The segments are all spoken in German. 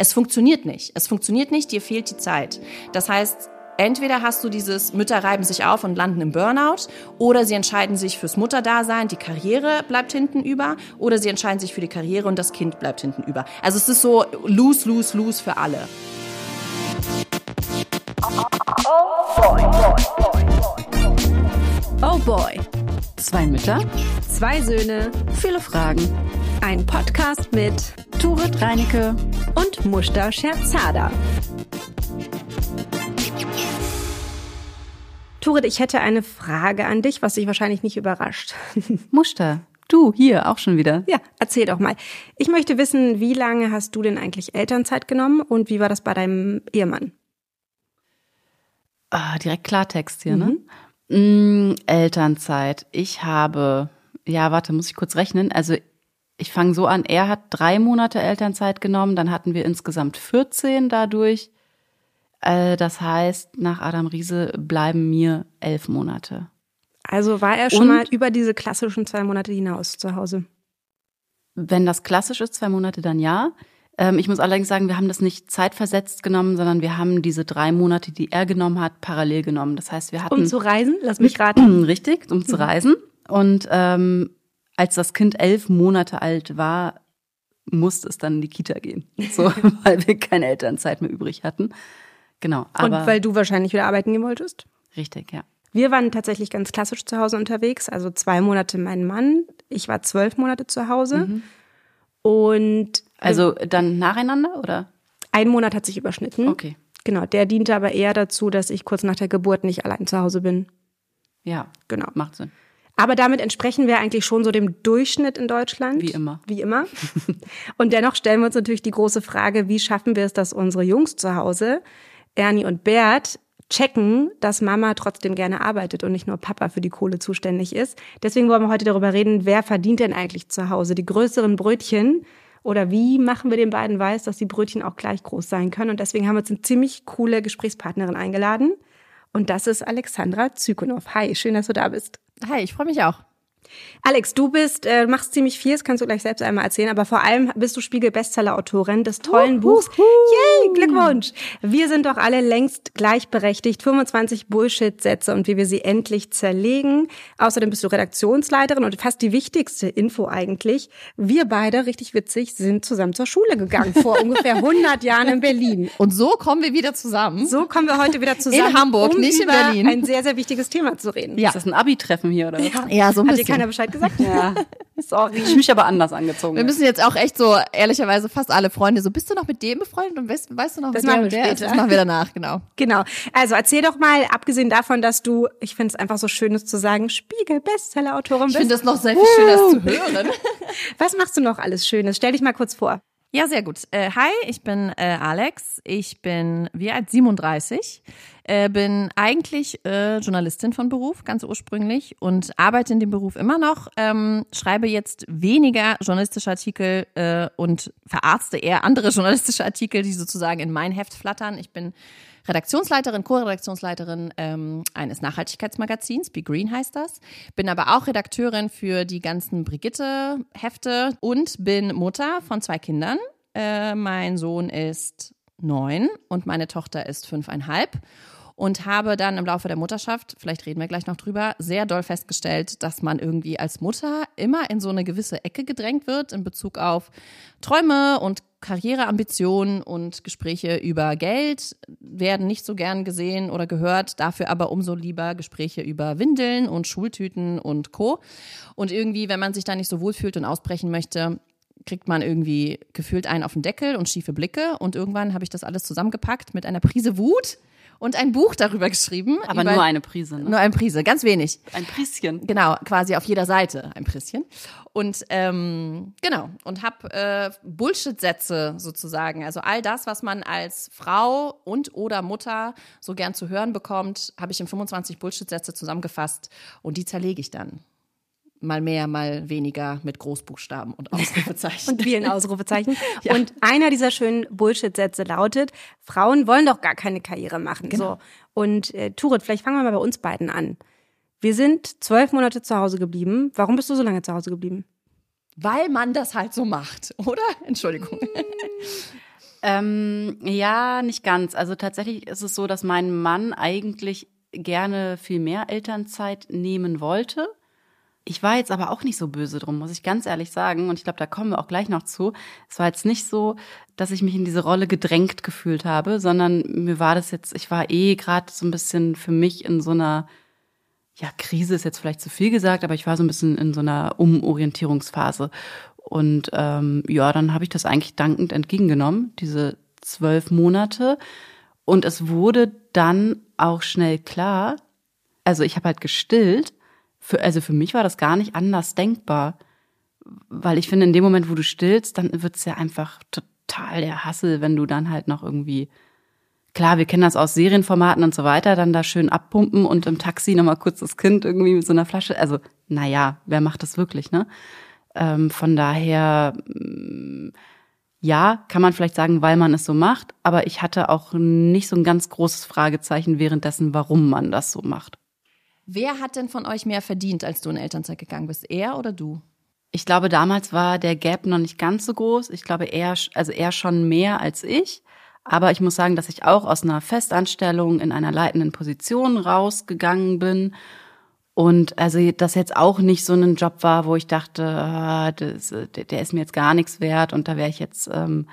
Es funktioniert nicht. Es funktioniert nicht, dir fehlt die Zeit. Das heißt, Entweder hast du dieses Mütter reiben sich auf und landen im Burnout oder sie entscheiden sich fürs Mutterdasein, die Karriere bleibt hinten über oder sie entscheiden sich für die Karriere und das Kind bleibt hinten über. Also es ist so lose, lose, lose für alle. Oh boy. Zwei Mütter, zwei Söhne, viele Fragen. Ein Podcast mit Turit Reinecke und Mushta Scherzada. Turit, ich hätte eine Frage an dich, was dich wahrscheinlich nicht überrascht. Muster, du hier auch schon wieder. Ja, erzähl doch mal. Ich möchte wissen, wie lange hast du denn eigentlich Elternzeit genommen und wie war das bei deinem Ehemann? Ah, direkt Klartext hier, ne? Mm, Elternzeit. Ich habe, ja, warte, muss ich kurz rechnen. Also ich fange so an, er hat drei Monate Elternzeit genommen, dann hatten wir insgesamt 14 dadurch. Äh, das heißt, nach Adam Riese bleiben mir elf Monate. Also war er schon Und? mal über diese klassischen zwei Monate hinaus zu Hause? Wenn das klassisch ist, zwei Monate, dann ja. Ähm, ich muss allerdings sagen, wir haben das nicht zeitversetzt genommen, sondern wir haben diese drei Monate, die er genommen hat, parallel genommen. Das heißt, wir hatten Um zu reisen? Lass mich raten. Richtig, um zu reisen. Und ähm, als das Kind elf Monate alt war, musste es dann in die Kita gehen. So, weil wir keine Elternzeit mehr übrig hatten. Genau, aber Und weil du wahrscheinlich wieder arbeiten gehen wolltest? richtig, ja. Wir waren tatsächlich ganz klassisch zu Hause unterwegs. Also zwei Monate mein Mann. Ich war zwölf Monate zu Hause. Und Also dann nacheinander oder? ein Monat hat sich überschnitten. Okay. Genau, der diente aber eher dazu, dass ich kurz nach der Geburt nicht allein zu Hause bin. Ja, Genau. macht Sinn. Aber damit entsprechen wir eigentlich schon so dem Durchschnitt in Deutschland. Wie immer. Wie immer. Und dennoch stellen wir uns natürlich die große Frage, wie schaffen wir es, dass unsere Jungs zu Hause, Ernie und Bert, checken, dass Mama trotzdem gerne arbeitet und nicht nur Papa für die Kohle zuständig ist. Deswegen wollen wir heute darüber reden, wer verdient denn eigentlich zu Hause die größeren Brötchen oder wie machen wir den beiden weiß, dass die Brötchen auch gleich groß sein können. Und deswegen haben wir uns eine ziemlich coole Gesprächspartnerin eingeladen. Und das ist Alexandra Zykonow. Hi, schön, dass du da bist. Hi, ich freue mich auch. Alex, du bist, äh, machst ziemlich viel, das kannst du gleich selbst einmal erzählen, aber vor allem bist du Spiegel-Bestseller-Autorin des tollen Buchs. Yay, Glückwunsch! Wir sind doch alle längst gleichberechtigt. 25 Bullshit-Sätze und wie wir sie endlich zerlegen. Außerdem bist du Redaktionsleiterin und fast die wichtigste Info eigentlich. Wir beide, richtig witzig, sind zusammen zur Schule gegangen vor ungefähr 100 Jahren in Berlin. Und so kommen wir wieder zusammen. So kommen wir heute wieder zusammen, Hamburg, um nicht in über Berlin. ein sehr, sehr wichtiges Thema zu reden. Ja. Ist das ein Abi-Treffen hier oder was? Ja, so ein bisschen. Keiner Bescheid gesagt? Ja. Sorry. Ich mich aber anders angezogen. Wir müssen jetzt auch echt so, ehrlicherweise fast alle Freunde, so, bist du noch mit dem befreundet und weißt, weißt du noch, Das mit machen wir später. Das machen wir danach, genau. Genau. Also erzähl doch mal, abgesehen davon, dass du, ich finde es einfach so schön, es zu sagen, Spiegel-Bestseller-Autorin Ich bist. finde das noch sehr viel schöner das zu hören. Was machst du noch alles Schönes? Stell dich mal kurz vor. Ja, sehr gut. Äh, hi, ich bin äh, Alex. Ich bin, wie alt? 37. Äh, bin eigentlich äh, Journalistin von Beruf, ganz ursprünglich, und arbeite in dem Beruf immer noch. Ähm, schreibe jetzt weniger journalistische Artikel äh, und verarzte eher andere journalistische Artikel, die sozusagen in mein Heft flattern. Ich bin Redaktionsleiterin, Co-Redaktionsleiterin ähm, eines Nachhaltigkeitsmagazins, Be Green heißt das. Bin aber auch Redakteurin für die ganzen Brigitte-Hefte und bin Mutter von zwei Kindern. Äh, mein Sohn ist neun und meine Tochter ist fünfeinhalb. Und habe dann im Laufe der Mutterschaft, vielleicht reden wir gleich noch drüber, sehr doll festgestellt, dass man irgendwie als Mutter immer in so eine gewisse Ecke gedrängt wird in Bezug auf Träume und Karriereambitionen und Gespräche über Geld werden nicht so gern gesehen oder gehört, dafür aber umso lieber Gespräche über Windeln und Schultüten und Co. Und irgendwie, wenn man sich da nicht so wohlfühlt und ausbrechen möchte, kriegt man irgendwie gefühlt einen auf den Deckel und schiefe Blicke. Und irgendwann habe ich das alles zusammengepackt mit einer Prise Wut und ein Buch darüber geschrieben. aber nur eine Prise, ne? Nur eine Prise, ganz wenig. Ein Prischen. Genau, quasi auf jeder Seite ein Prisschen. Und ähm, genau, und habe äh, Bullshit-Sätze sozusagen. Also all das, was man als Frau und oder Mutter so gern zu hören bekommt, habe ich in 25 Bullshit-Sätze zusammengefasst und die zerlege ich dann. Mal mehr, mal weniger mit Großbuchstaben und Ausrufezeichen. Und vielen Ausrufezeichen. Und einer dieser schönen Bullshit-Sätze lautet, Frauen wollen doch gar keine Karriere machen. Genau. So. Und äh, Turit, vielleicht fangen wir mal bei uns beiden an. Wir sind zwölf Monate zu Hause geblieben. Warum bist du so lange zu Hause geblieben? Weil man das halt so macht, oder? Entschuldigung. Ähm, ja, nicht ganz. Also tatsächlich ist es so, dass mein Mann eigentlich gerne viel mehr Elternzeit nehmen wollte. Ich war jetzt aber auch nicht so böse drum, muss ich ganz ehrlich sagen. Und ich glaube, da kommen wir auch gleich noch zu. Es war jetzt nicht so, dass ich mich in diese Rolle gedrängt gefühlt habe, sondern mir war das jetzt, ich war eh gerade so ein bisschen für mich in so einer, ja, Krise ist jetzt vielleicht zu viel gesagt, aber ich war so ein bisschen in so einer Umorientierungsphase. Und ähm, ja, dann habe ich das eigentlich dankend entgegengenommen, diese zwölf Monate. Und es wurde dann auch schnell klar, also ich habe halt gestillt. Für, also für mich war das gar nicht anders denkbar. Weil ich finde, in dem Moment, wo du stillst, dann wird's ja einfach total der Hassel, wenn du dann halt noch irgendwie, klar, wir kennen das aus Serienformaten und so weiter, dann da schön abpumpen und im Taxi nochmal kurz das Kind irgendwie mit so einer Flasche. Also, naja, wer macht das wirklich, ne? Ähm, von daher, mm, ja, kann man vielleicht sagen, weil man es so macht, aber ich hatte auch nicht so ein ganz großes Fragezeichen währenddessen, warum man das so macht. Wer hat denn von euch mehr verdient, als du in Elternzeit gegangen bist? Er oder du? Ich glaube, damals war der Gap noch nicht ganz so groß. Ich glaube, er, also er schon mehr als ich. Aber ich muss sagen, dass ich auch aus einer Festanstellung in einer leitenden Position rausgegangen bin und also das jetzt auch nicht so ein Job war, wo ich dachte, ah, das, der ist mir jetzt gar nichts wert und da wäre ich jetzt. Ähm,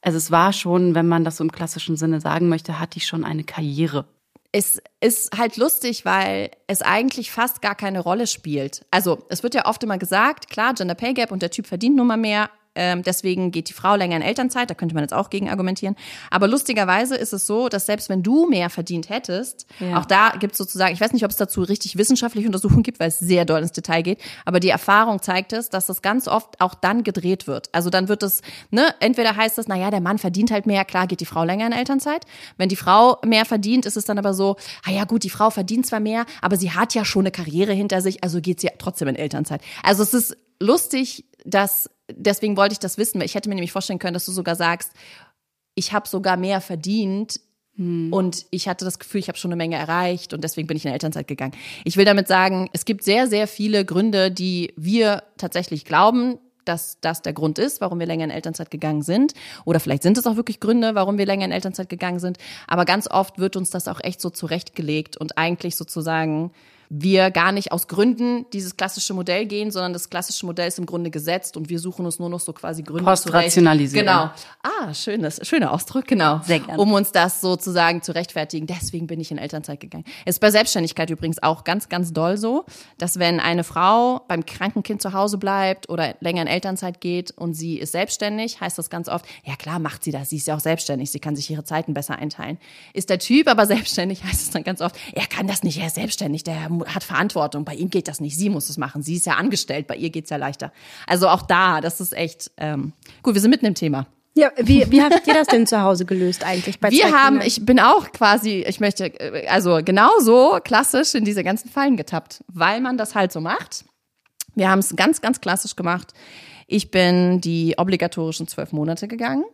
also es war schon, wenn man das so im klassischen Sinne sagen möchte, hatte ich schon eine Karriere. Es ist halt lustig, weil es eigentlich fast gar keine Rolle spielt. Also es wird ja oft immer gesagt, klar, Gender Pay Gap und der Typ verdient nun mal mehr, ähm, deswegen geht die Frau länger in Elternzeit, da könnte man jetzt auch gegen argumentieren. Aber lustigerweise ist es so, dass selbst wenn du mehr verdient hättest, ja. auch da gibt es sozusagen, ich weiß nicht, ob es dazu richtig wissenschaftliche Untersuchungen gibt, weil es sehr doll ins Detail geht, aber die Erfahrung zeigt es, dass das ganz oft auch dann gedreht wird. Also dann wird es, ne, entweder heißt es, naja, der Mann verdient halt mehr, klar geht die Frau länger in Elternzeit. Wenn die Frau mehr verdient, ist es dann aber so, ah ja gut, die Frau verdient zwar mehr, aber sie hat ja schon eine Karriere hinter sich, also geht sie trotzdem in Elternzeit. Also es ist lustig, dass deswegen wollte ich das wissen, weil ich hätte mir nämlich vorstellen können, dass du sogar sagst, ich habe sogar mehr verdient hm. und ich hatte das Gefühl, ich habe schon eine Menge erreicht und deswegen bin ich in Elternzeit gegangen. Ich will damit sagen, es gibt sehr, sehr viele Gründe, die wir tatsächlich glauben, dass das der Grund ist, warum wir länger in Elternzeit gegangen sind. Oder vielleicht sind es auch wirklich Gründe, warum wir länger in Elternzeit gegangen sind. Aber ganz oft wird uns das auch echt so zurechtgelegt und eigentlich sozusagen wir gar nicht aus Gründen dieses klassische Modell gehen, sondern das klassische Modell ist im Grunde gesetzt und wir suchen uns nur noch so quasi Gründe Postrationalisieren. Genau. Ah, schönes, schöner Ausdruck, genau. Sehr gerne. Um uns das sozusagen zu rechtfertigen. Deswegen bin ich in Elternzeit gegangen. Ist bei Selbstständigkeit übrigens auch ganz, ganz doll so, dass wenn eine Frau beim kranken Kind zu Hause bleibt oder länger in Elternzeit geht und sie ist selbstständig, heißt das ganz oft, ja klar macht sie das, sie ist ja auch selbstständig, sie kann sich ihre Zeiten besser einteilen. Ist der Typ aber selbstständig, heißt es dann ganz oft, er kann das nicht, er ist selbstständig, der hat Verantwortung. Bei ihm geht das nicht. Sie muss es machen. Sie ist ja angestellt. Bei ihr geht's ja leichter. Also auch da, das ist echt ähm, gut. Wir sind mitten im Thema. Ja, wie, wie habt ihr das denn zu Hause gelöst eigentlich? Bei wir haben, ich bin auch quasi, ich möchte, äh, also genauso klassisch in diese ganzen Fallen getappt, weil man das halt so macht. Wir haben es ganz, ganz klassisch gemacht. Ich bin die obligatorischen zwölf Monate gegangen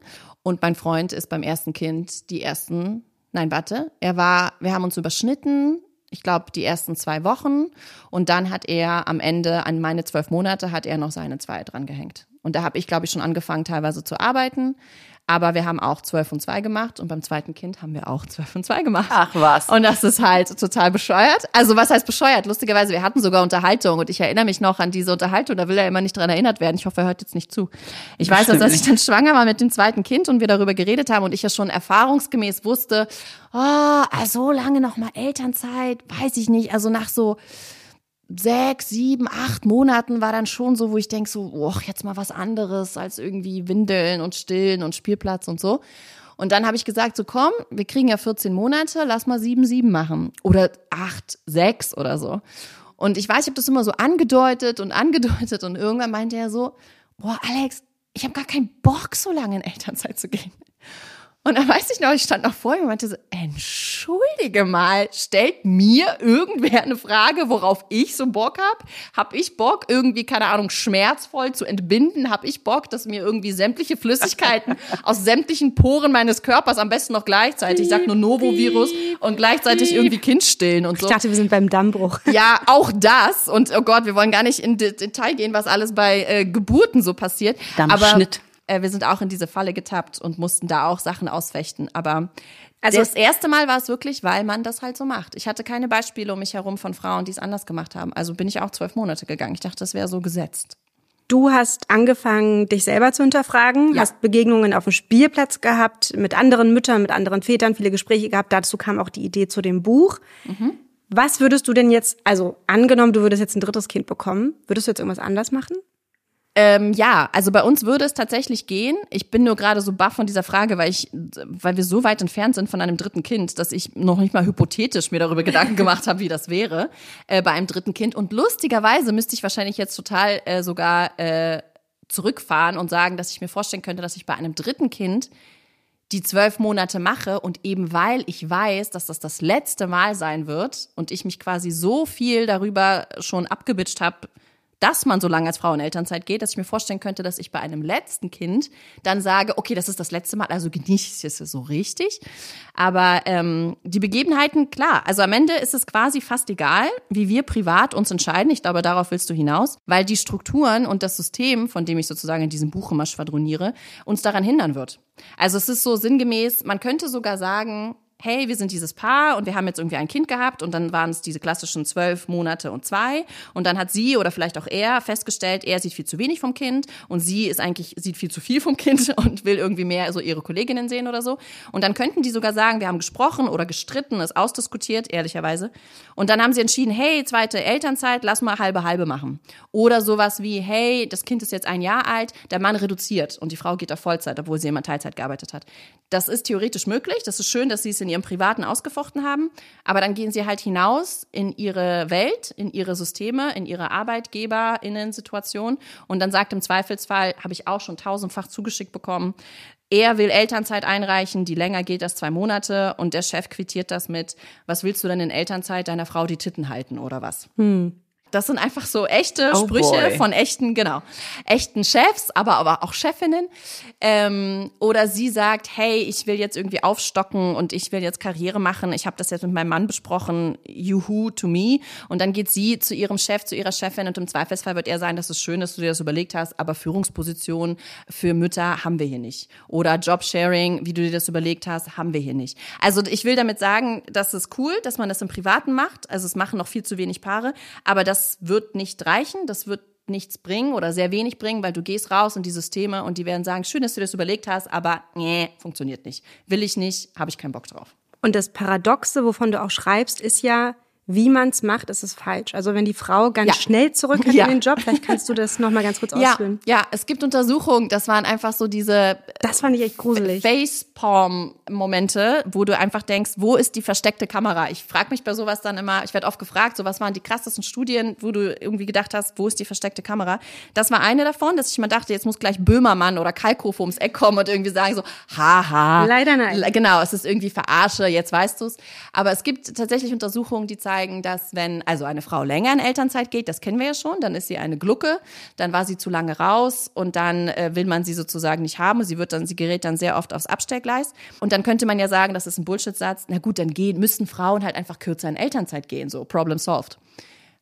und mein Freund ist beim ersten Kind die ersten, nein, warte, er war, wir haben uns überschnitten ich glaube, die ersten zwei Wochen. Und dann hat er am Ende, an meine zwölf Monate, hat er noch seine zwei dran gehängt. Und da habe ich, glaube ich, schon angefangen, teilweise zu arbeiten. Aber wir haben auch 12 und 2 gemacht und beim zweiten Kind haben wir auch 12 und 2 gemacht. Ach was. Und das ist halt total bescheuert. Also was heißt bescheuert? Lustigerweise, wir hatten sogar Unterhaltung und ich erinnere mich noch an diese Unterhaltung, da will er immer nicht dran erinnert werden. Ich hoffe, er hört jetzt nicht zu. Ich weiß, dass, als ich dann schwanger war mit dem zweiten Kind und wir darüber geredet haben und ich ja schon erfahrungsgemäß wusste, oh, so lange noch mal Elternzeit, weiß ich nicht. Also nach so sechs, sieben, acht Monaten war dann schon so, wo ich denke so, oh, jetzt mal was anderes als irgendwie Windeln und Stillen und Spielplatz und so. Und dann habe ich gesagt, so komm, wir kriegen ja 14 Monate, lass mal sieben, sieben machen. Oder acht, sechs oder so. Und ich weiß, ich habe das immer so angedeutet und angedeutet und irgendwann meinte er so, boah, Alex, ich habe gar keinen Bock, so lange in Elternzeit zu gehen. Und dann weiß ich noch, ich stand noch vor ihm und meinte so, entschuldige mal, stellt mir irgendwer eine Frage, worauf ich so Bock hab? Hab ich Bock, irgendwie, keine Ahnung, schmerzvoll zu entbinden? Hab ich Bock, dass mir irgendwie sämtliche Flüssigkeiten aus sämtlichen Poren meines Körpers, am besten noch gleichzeitig, ich sag nur Novovirus und gleichzeitig irgendwie Kind stillen und so. Ich dachte, wir sind beim Dammbruch. Ja, auch das. Und oh Gott, wir wollen gar nicht in Detail gehen, was alles bei äh, Geburten so passiert. Dammschnitt. Aber Äh, wir sind auch in diese Falle getappt und mussten da auch Sachen ausfechten. Aber Also- das erste Mal war es wirklich, weil man das halt so macht. Ich hatte keine Beispiele um mich herum von Frauen, die es anders gemacht haben. Also bin ich auch zwölf Monate gegangen. Ich dachte, das wäre so gesetzt. Du hast angefangen, dich selber zu hinterfragen, Ja. hast Begegnungen auf dem Spielplatz gehabt, mit anderen Müttern, mit anderen Vätern, viele Gespräche gehabt. Dazu kam auch die Idee zu dem Buch. Was würdest du denn jetzt, also angenommen, du würdest jetzt ein drittes Kind bekommen, würdest du jetzt irgendwas anders machen? Ähm, ja, also bei uns würde es tatsächlich gehen. Ich bin nur gerade so baff von dieser Frage, weil ich, weil wir so weit entfernt sind von einem dritten Kind, dass ich noch nicht mal hypothetisch mir darüber Gedanken gemacht habe, wie das wäre äh, bei einem dritten Kind. Und lustigerweise müsste ich wahrscheinlich jetzt total äh, sogar äh, zurückfahren und sagen, dass ich mir vorstellen könnte, dass ich bei einem dritten Kind die zwölf Monate mache und eben weil ich weiß, dass das das letzte Mal sein wird und ich mich quasi so viel darüber schon abgebitscht habe, dass man so lange als Frau in Elternzeit geht, dass ich mir vorstellen könnte, dass ich bei einem letzten Kind dann sage, okay, das ist das letzte Mal, also genieße ich es so richtig. Aber ähm, die Begebenheiten, klar, also am Ende ist es quasi fast egal, wie wir privat uns entscheiden. Ich glaube, darauf willst du hinaus, weil die Strukturen und das System, von dem ich sozusagen in diesem Buch immer schwadroniere, uns daran hindern wird. Also es ist so sinngemäß, man könnte sogar sagen, hey, wir sind dieses Paar und wir haben jetzt irgendwie ein Kind gehabt und dann waren es diese klassischen zwölf Monate und zwei und dann hat sie oder vielleicht auch er festgestellt, er sieht viel zu wenig vom Kind und sie ist eigentlich, sieht viel zu viel vom Kind und will irgendwie mehr so ihre Kolleginnen sehen oder so. Und dann könnten die sogar sagen, wir haben gesprochen oder gestritten, es ausdiskutiert, ehrlicherweise. Und dann haben sie entschieden, hey, zweite Elternzeit, lass mal halbe halbe machen. Oder sowas wie, hey, das Kind ist jetzt ein Jahr alt, der Mann reduziert und die Frau geht auf Vollzeit, obwohl sie immer Teilzeit gearbeitet hat. Das ist theoretisch möglich. Das ist schön, dass sie es in ihrem Privaten ausgefochten haben. Aber dann gehen sie halt hinaus in ihre Welt, in ihre Systeme, in ihre ArbeitgeberInnen-Situation. Und dann sagt im Zweifelsfall, habe ich auch schon tausendfach zugeschickt bekommen, er will Elternzeit einreichen, die länger geht als zwei Monate. Und der Chef quittiert das mit, was willst du denn in Elternzeit deiner Frau die Titten halten oder was? Das sind einfach so echte Oh Sprüche boy. von echten, genau, echten Chefs, aber, aber auch Chefinnen. Ähm, oder sie sagt, hey, ich will jetzt irgendwie aufstocken und ich will jetzt Karriere machen. Ich habe das jetzt mit meinem Mann besprochen, juhu to me. Und dann geht sie zu ihrem Chef, zu ihrer Chefin und im Zweifelsfall wird er sagen, das ist schön, dass du dir das überlegt hast, aber Führungspositionen für Mütter haben wir hier nicht. Oder Jobsharing, wie du dir das überlegt hast, haben wir hier nicht. Also ich will damit sagen, das ist cool, dass man das im Privaten macht. Also es machen noch viel zu wenig Paare, aber das wird nicht reichen, das wird nichts bringen oder sehr wenig bringen, weil du gehst raus in die Systeme und die werden sagen, schön, dass du das überlegt hast, aber nee, funktioniert nicht. Will ich nicht, habe ich keinen Bock drauf. Und das Paradoxe, wovon du auch schreibst, ist ja, wie man es macht, ist es falsch. Also wenn die Frau ganz Ja. schnell zurück hat Ja. in den Job, vielleicht kannst du das nochmal ganz kurz Ja, ausführen. ja, es gibt Untersuchungen, das waren einfach so diese Das fand ich echt gruselig. Facepalm-Momente, wo du einfach denkst, wo ist die versteckte Kamera? Ich frage mich bei sowas dann immer, ich werde oft gefragt, so was waren die krassesten Studien, wo du irgendwie gedacht hast, wo ist die versteckte Kamera? Das war eine davon, dass ich mal dachte, jetzt muss gleich Böhmermann oder Kalkofe ums Eck kommen und irgendwie sagen so, haha. Leider nein. Genau, es ist irgendwie Verarsche, jetzt weißt du's. Aber es gibt tatsächlich Untersuchungen, die zeigen, dass wenn also eine Frau länger in Elternzeit geht, das kennen wir ja schon, dann ist sie eine Glucke, dann war sie zu lange raus und dann äh, will man sie sozusagen nicht haben. Sie wird dann, sie gerät dann sehr oft aufs Abstellgleis. Und dann könnte man ja sagen, das ist ein Bullshit-Satz. Na gut, dann gehen, müssen Frauen halt einfach kürzer in Elternzeit gehen, so Problem solved.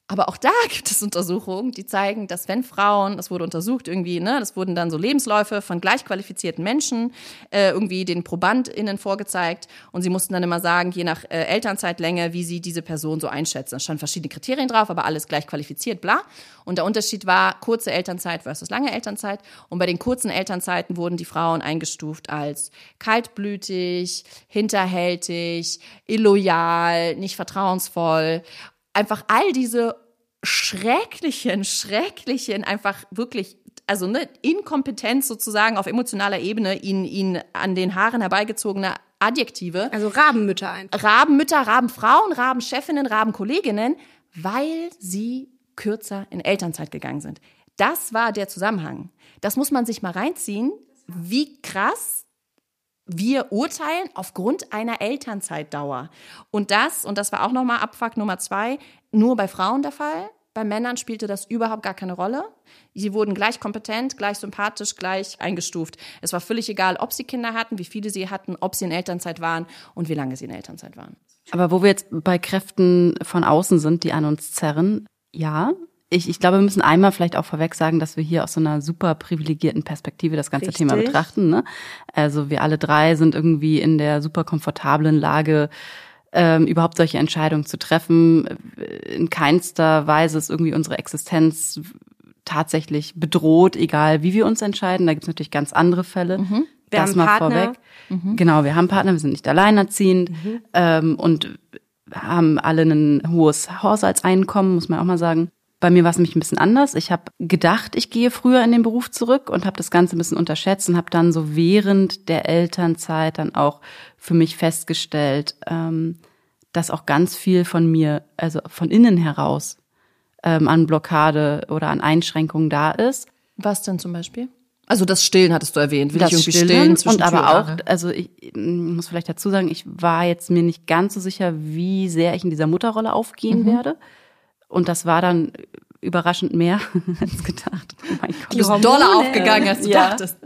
Aber auch da gibt es Untersuchungen, die zeigen, dass wenn Frauen, das wurde untersucht irgendwie, ne, das wurden dann so Lebensläufe von gleich qualifizierten Menschen äh, irgendwie den ProbandInnen vorgezeigt und sie mussten dann immer sagen, je nach äh, Elternzeitlänge, wie sie diese Person so einschätzen. Da standen verschiedene Kriterien drauf, aber alles gleich qualifiziert, bla. Und der Unterschied war kurze Elternzeit versus lange Elternzeit. Und bei den kurzen Elternzeiten wurden die Frauen eingestuft als kaltblütig, hinterhältig, illoyal, nicht vertrauensvoll einfach all diese schrecklichen, schrecklichen, einfach wirklich, also ne, Inkompetenz sozusagen auf emotionaler Ebene, ihn, ihn an den Haaren herbeigezogene Adjektive. Also Rabenmütter einfach. Rabenmütter, Rabenfrauen, Rabenchefinnen, Rabenkolleginnen, weil sie kürzer in Elternzeit gegangen sind. Das war der Zusammenhang. Das muss man sich mal reinziehen, wie krass wir urteilen aufgrund einer Elternzeitdauer. Und das, und das war auch nochmal Abfuck Nummer zwei, nur bei Frauen der Fall. Bei Männern spielte das überhaupt gar keine Rolle. Sie wurden gleich kompetent, gleich sympathisch, gleich eingestuft. Es war völlig egal, ob sie Kinder hatten, wie viele sie hatten, ob sie in Elternzeit waren und wie lange sie in Elternzeit waren. Aber wo wir jetzt bei Kräften von außen sind, die an uns zerren, ja, ich, ich glaube, wir müssen einmal vielleicht auch vorweg sagen, dass wir hier aus so einer super privilegierten Perspektive das ganze Richtig. Thema betrachten. Ne? Also wir alle drei sind irgendwie in der super komfortablen Lage, ähm, überhaupt solche Entscheidungen zu treffen. In keinster Weise ist irgendwie unsere Existenz tatsächlich bedroht, egal wie wir uns entscheiden. Da gibt es natürlich ganz andere Fälle. Wir das haben mal Partner. vorweg. Genau, wir haben Partner, wir sind nicht alleinerziehend ähm, und haben alle ein hohes Haushaltseinkommen, muss man auch mal sagen. Bei mir war es nämlich ein bisschen anders. Ich habe gedacht, ich gehe früher in den Beruf zurück und habe das Ganze ein bisschen unterschätzt und habe dann so während der Elternzeit dann auch für mich festgestellt, ähm, dass auch ganz viel von mir, also von innen heraus, ähm, an Blockade oder an Einschränkungen da ist. Was denn zum Beispiel? Also das Stillen hattest du erwähnt. Will das ich irgendwie Stillen stillen zwischen und aber auch, also ich muss vielleicht dazu sagen, ich war jetzt mir nicht ganz so sicher, wie sehr ich in dieser Mutterrolle aufgehen werde. Und das war dann überraschend mehr als gedacht. Oh mein Gott. Du bist Hormone. doller aufgegangen, als du Ja. dachtest.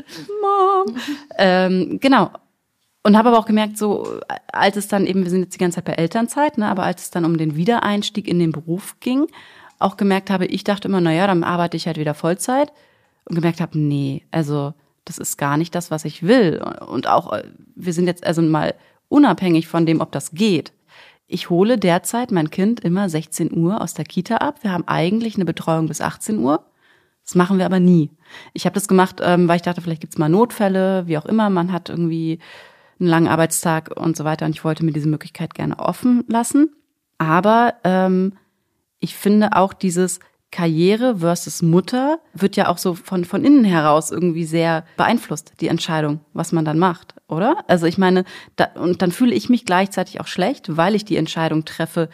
Ähm, genau. Und habe aber auch gemerkt, so als es dann eben, wir sind jetzt die ganze Zeit bei Elternzeit, ne, aber als es dann um den Wiedereinstieg in den Beruf ging, auch gemerkt habe, ich dachte immer, na ja, dann arbeite ich halt wieder Vollzeit und gemerkt habe, nee, also das ist gar nicht das, was ich will. Und auch, äh, wir sind jetzt also mal unabhängig von dem, ob das geht. Ich hole derzeit mein Kind immer 16 Uhr aus der Kita ab. Wir haben eigentlich eine Betreuung bis 18 Uhr. Das machen wir aber nie. Ich habe das gemacht, ähm, weil ich dachte, vielleicht gibt's mal Notfälle, wie auch immer. Man hat irgendwie einen langen Arbeitstag und so weiter. Und ich wollte mir diese Möglichkeit gerne offen lassen. Aber ähm, ich finde auch dieses Karriere versus Mutter wird ja auch so von, von innen heraus irgendwie sehr beeinflusst, die Entscheidung, was man dann macht, oder? Also ich meine, da, und dann fühle ich mich gleichzeitig auch schlecht, weil ich die Entscheidung treffe,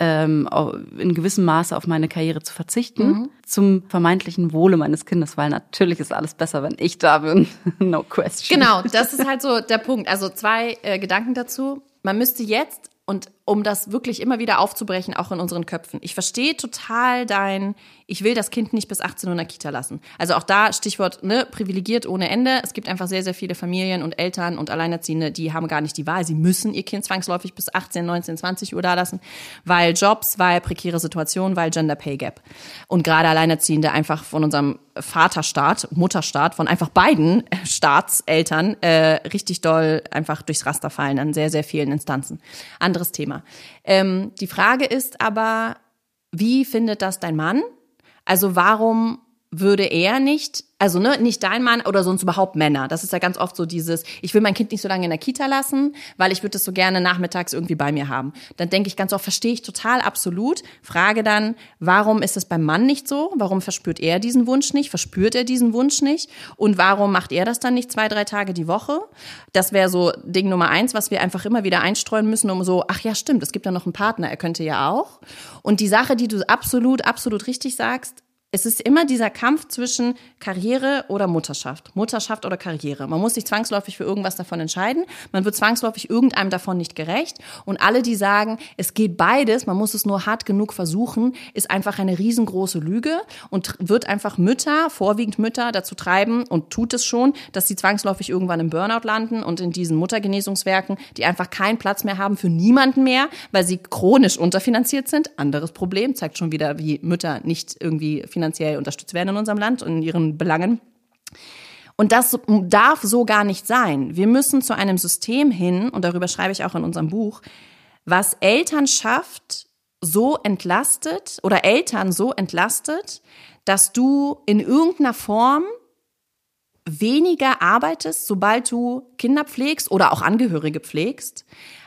ähm, in gewissem Maße auf meine Karriere zu verzichten, zum vermeintlichen Wohle meines Kindes, weil natürlich ist alles besser, wenn ich da bin. no question. Genau, das ist halt so der Punkt. Also zwei äh, Gedanken dazu. Man müsste jetzt, und um das wirklich immer wieder aufzubrechen, auch in unseren Köpfen. Ich verstehe total dein, ich will das Kind nicht bis 18 Uhr in der Kita lassen. Also auch da Stichwort, ne, privilegiert ohne Ende. Es gibt einfach sehr, sehr viele Familien und Eltern und Alleinerziehende, die haben gar nicht die Wahl. Sie müssen ihr Kind zwangsläufig bis 18, 19, 20 Uhr da lassen, weil Jobs, weil prekäre Situationen, weil Gender Pay Gap. Und gerade Alleinerziehende einfach von unserem Vaterstaat, Mutterstaat, von einfach beiden Staatseltern äh, richtig doll einfach durchs Raster fallen an sehr, sehr vielen Instanzen. Anderes Thema. Ähm, die Frage ist aber, wie findet das dein Mann? Also warum würde er nicht, also ne, nicht dein Mann oder sonst überhaupt Männer. Das ist ja ganz oft so dieses, ich will mein Kind nicht so lange in der Kita lassen, weil ich würde es so gerne nachmittags irgendwie bei mir haben. Dann denke ich ganz oft, verstehe ich total absolut. Frage dann, warum ist es beim Mann nicht so? Warum verspürt er diesen Wunsch nicht? Verspürt er diesen Wunsch nicht? Und warum macht er das dann nicht zwei, drei Tage die Woche? Das wäre so Ding Nummer eins, was wir einfach immer wieder einstreuen müssen, um so, ach ja, stimmt, es gibt ja noch einen Partner, er könnte ja auch. Und die Sache, die du absolut, absolut richtig sagst, es ist immer dieser Kampf zwischen Karriere oder Mutterschaft. Mutterschaft oder Karriere. Man muss sich zwangsläufig für irgendwas davon entscheiden. Man wird zwangsläufig irgendeinem davon nicht gerecht. Und alle, die sagen, es geht beides, man muss es nur hart genug versuchen, ist einfach eine riesengroße Lüge und wird einfach Mütter, vorwiegend Mütter, dazu treiben und tut es schon, dass sie zwangsläufig irgendwann im Burnout landen und in diesen Muttergenesungswerken, die einfach keinen Platz mehr haben für niemanden mehr, weil sie chronisch unterfinanziert sind. Anderes Problem, zeigt schon wieder, wie Mütter nicht irgendwie finanziell unterstützt werden in unserem Land und in ihren Belangen. Und das darf so gar nicht sein. Wir müssen zu einem System hin, und darüber schreibe ich auch in unserem Buch, was Elternschaft so entlastet oder Eltern so entlastet, dass du in irgendeiner Form weniger arbeitest, sobald du Kinder pflegst oder auch Angehörige pflegst,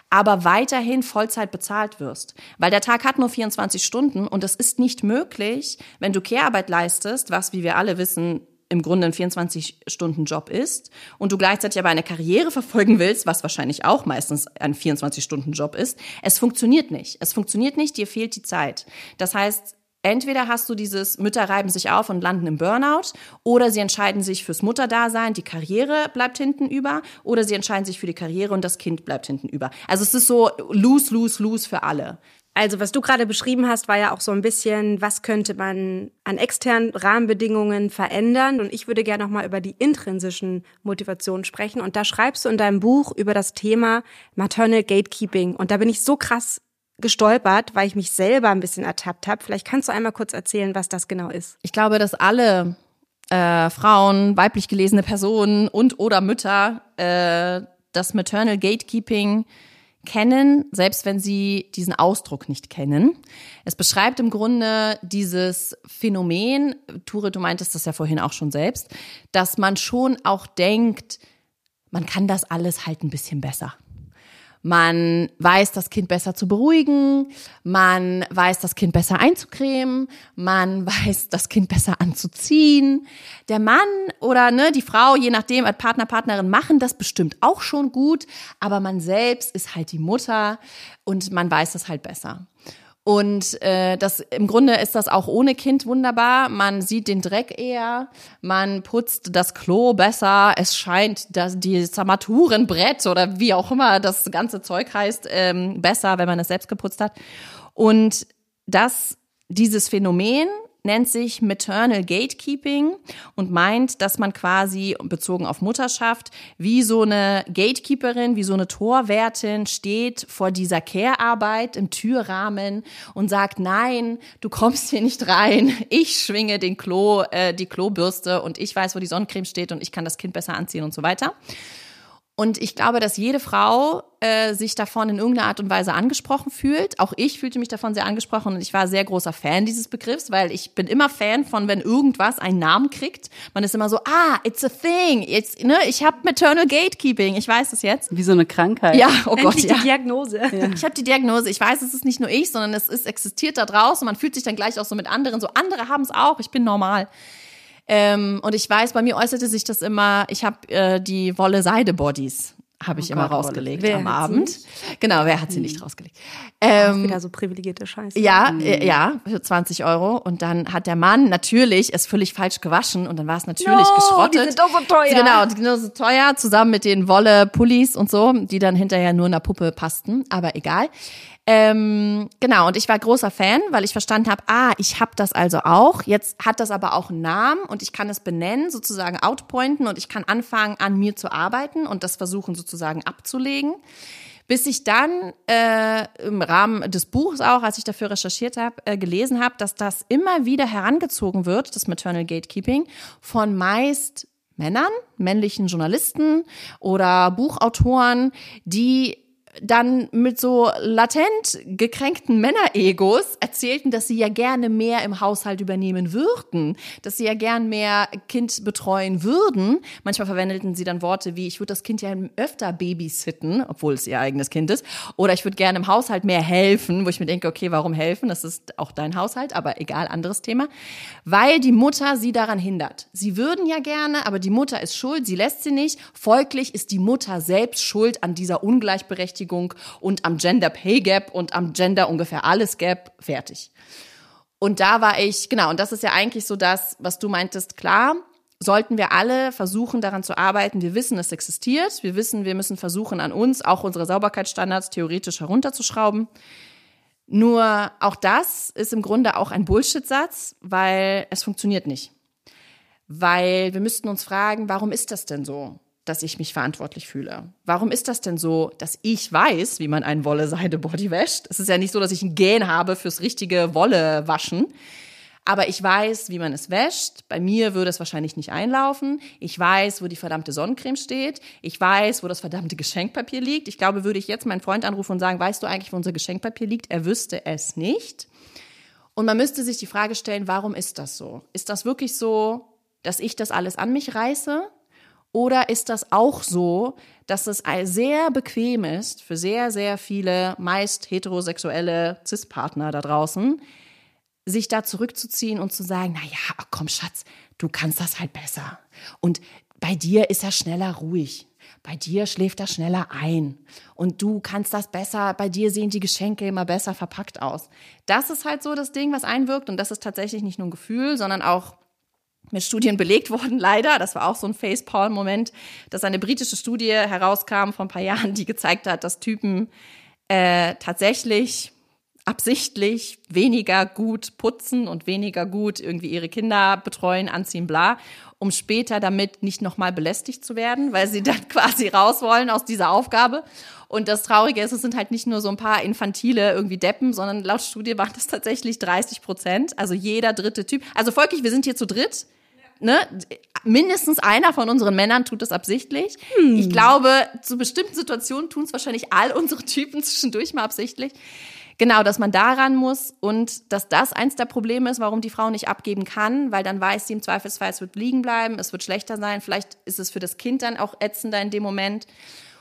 aber weiterhin Vollzeit bezahlt wirst. Weil der Tag hat nur 24 Stunden und es ist nicht möglich, wenn du Care-Arbeit leistest, was, wie wir alle wissen, im Grunde ein 24-Stunden-Job ist und du gleichzeitig aber eine Karriere verfolgen willst, was wahrscheinlich auch meistens ein 24-Stunden-Job ist, es funktioniert nicht. Es funktioniert nicht, dir fehlt die Zeit. Das heißt, Entweder hast du dieses Mütter reiben sich auf und landen im Burnout oder sie entscheiden sich fürs Mutterdasein, die Karriere bleibt hinten über oder sie entscheiden sich für die Karriere und das Kind bleibt hinten über. Also es ist so lose, lose, lose für alle. Also was du gerade beschrieben hast, war ja auch so ein bisschen, was könnte man an externen Rahmenbedingungen verändern? Und ich würde gerne noch mal über die intrinsischen Motivationen sprechen. Und da schreibst du in deinem Buch über das Thema Maternal Gatekeeping. Und da bin ich so krass gestolpert, weil ich mich selber ein bisschen ertappt habe. Vielleicht kannst du einmal kurz erzählen, was das genau ist. Ich glaube, dass alle äh, Frauen, weiblich gelesene Personen und oder Mütter äh, das Maternal Gatekeeping kennen, selbst wenn sie diesen Ausdruck nicht kennen. Es beschreibt im Grunde dieses Phänomen, Ture, du meintest das ja vorhin auch schon selbst, dass man schon auch denkt, man kann das alles halt ein bisschen besser. Man weiß, das Kind besser zu beruhigen. Man weiß, das Kind besser einzucremen. Man weiß, das Kind besser anzuziehen. Der Mann oder ne, die Frau, je nachdem, als Partner, Partnerin, machen das bestimmt auch schon gut. Aber man selbst ist halt die Mutter und man weiß das halt besser. Und äh, das im Grunde ist das auch ohne Kind wunderbar. Man sieht den Dreck eher, man putzt das Klo besser. Es scheint, dass die Armaturenbrett oder wie auch immer das ganze Zeug heißt ähm, besser, wenn man es selbst geputzt hat. Und das dieses Phänomen nennt sich Maternal Gatekeeping und meint, dass man quasi bezogen auf Mutterschaft wie so eine Gatekeeperin, wie so eine Torwärtin steht vor dieser Care-Arbeit im Türrahmen und sagt, nein, du kommst hier nicht rein. Ich schwinge den Klo, äh, die Klobürste und ich weiß, wo die Sonnencreme steht und ich kann das Kind besser anziehen und so weiter. Und ich glaube, dass jede Frau äh, sich davon in irgendeiner Art und Weise angesprochen fühlt. Auch ich fühlte mich davon sehr angesprochen und ich war sehr großer Fan dieses Begriffs, weil ich bin immer Fan von, wenn irgendwas einen Namen kriegt. Man ist immer so, ah, it's a thing. Jetzt, ne, ich habe Maternal Gatekeeping. Ich weiß es jetzt. Wie so eine Krankheit. Ja, oh Gott, Endlich ja. die Diagnose. Ja. Ich habe die Diagnose. Ich weiß, es ist nicht nur ich, sondern es ist existiert da draußen. Man fühlt sich dann gleich auch so mit anderen. So andere haben es auch. Ich bin normal. Ähm, und ich weiß, bei mir äußerte sich das immer, ich habe äh, die Wolle-Seide-Bodies habe ich Oh immer Gott, rausgelegt Wer am Abend. Genau, wer hat sie nicht rausgelegt? Auch Ähm, wieder so privilegierte Scheiße. ja, äh, ja, für 20 Euro. Und dann hat der Mann natürlich es völlig falsch gewaschen und dann war es natürlich No, geschrottet. die sind doch so teuer. Genau, die sind so teuer, zusammen mit den Wolle-Pullis und so, die dann hinterher nur einer Puppe passten, aber egal. Ähm, genau, und ich war großer Fan, weil ich verstanden habe, ah, ich habe das also auch. Jetzt hat das aber auch einen Namen und ich kann es benennen, sozusagen outpointen und ich kann anfangen, an mir zu arbeiten und das versuchen sozusagen abzulegen. Bis ich dann äh, im Rahmen des Buchs auch, als ich dafür recherchiert habe, äh, gelesen habe, dass das immer wieder herangezogen wird, das Maternal Gatekeeping, von meist Männern, männlichen Journalisten oder Buchautoren, die dann mit so latent gekränkten Männeregos erzählten, dass sie ja gerne mehr im Haushalt übernehmen würden, dass sie ja gern mehr Kind betreuen würden. Manchmal verwendeten sie dann Worte wie, ich würde das Kind ja öfter babysitten, obwohl es ihr eigenes Kind ist, oder ich würde gerne im Haushalt mehr helfen, wo ich mir denke, okay, warum helfen? Das ist auch dein Haushalt, aber egal, anderes Thema. Weil die Mutter sie daran hindert. Sie würden ja gerne, aber die Mutter ist schuld, sie lässt sie nicht. Folglich ist die Mutter selbst schuld an dieser Ungleichberechtigung und am Gender Pay Gap und am Gender ungefähr alles Gap. Fertig. Und da war ich, genau, und das ist ja eigentlich so das, was du meintest, klar, sollten wir alle versuchen, daran zu arbeiten. Wir wissen, es existiert. Wir wissen, wir müssen versuchen, an uns auch unsere Sauberkeitsstandards theoretisch herunterzuschrauben. Nur auch das ist im Grunde auch ein Bullshit-Satz, weil es funktioniert nicht. Weil wir müssten uns fragen, warum ist das denn so, dass ich mich verantwortlich fühle? Warum ist das denn so, dass ich weiß, wie man einen Wolle-Seide-Body wäscht? Es ist ja nicht so, dass ich ein Gen habe fürs richtige Wolle-Waschen. Aber ich weiß, wie man es wäscht. Bei mir würde es wahrscheinlich nicht einlaufen. Ich weiß, wo die verdammte Sonnencreme steht. Ich weiß, wo das verdammte Geschenkpapier liegt. Ich glaube, würde ich jetzt meinen Freund anrufen und sagen, weißt du eigentlich, wo unser Geschenkpapier liegt? Er wüsste es nicht. Und man müsste sich die Frage stellen, warum ist das so? Ist das wirklich so, dass ich das alles an mich reiße? Oder ist das auch so, dass es sehr bequem ist für sehr, sehr viele meist heterosexuelle Cis-Partner da draußen, sich da zurückzuziehen und zu sagen, na ja, komm Schatz, du kannst das halt besser. Und bei dir ist er schneller ruhig. Bei dir schläft er schneller ein. Und du kannst das besser, bei dir sehen die Geschenke immer besser verpackt aus. Das ist halt so das Ding, was einwirkt. Und das ist tatsächlich nicht nur ein Gefühl, sondern auch mit Studien belegt worden, leider. Das war auch so ein Facepalm-Moment, dass eine britische Studie herauskam vor ein paar Jahren, die gezeigt hat, dass Typen äh, tatsächlich absichtlich weniger gut putzen und weniger gut irgendwie ihre Kinder betreuen, anziehen, bla. um später damit nicht nochmal belästigt zu werden, weil sie dann quasi raus wollen aus dieser Aufgabe. Und das Traurige ist, es sind halt nicht nur so ein paar infantile irgendwie Deppen, sondern laut Studie waren das tatsächlich 30 Prozent. Also jeder dritte Typ. Also folglich, wir sind hier zu dritt. Ne? Mindestens einer von unseren Männern tut das absichtlich. Hm. Ich glaube, zu bestimmten Situationen tun es wahrscheinlich all unsere Typen zwischendurch mal absichtlich. Genau, dass man daran muss und dass das eins der Probleme ist, warum die Frau nicht abgeben kann, weil dann weiß sie im Zweifelsfall, es wird liegen bleiben, es wird schlechter sein, vielleicht ist es für das Kind dann auch ätzender in dem Moment.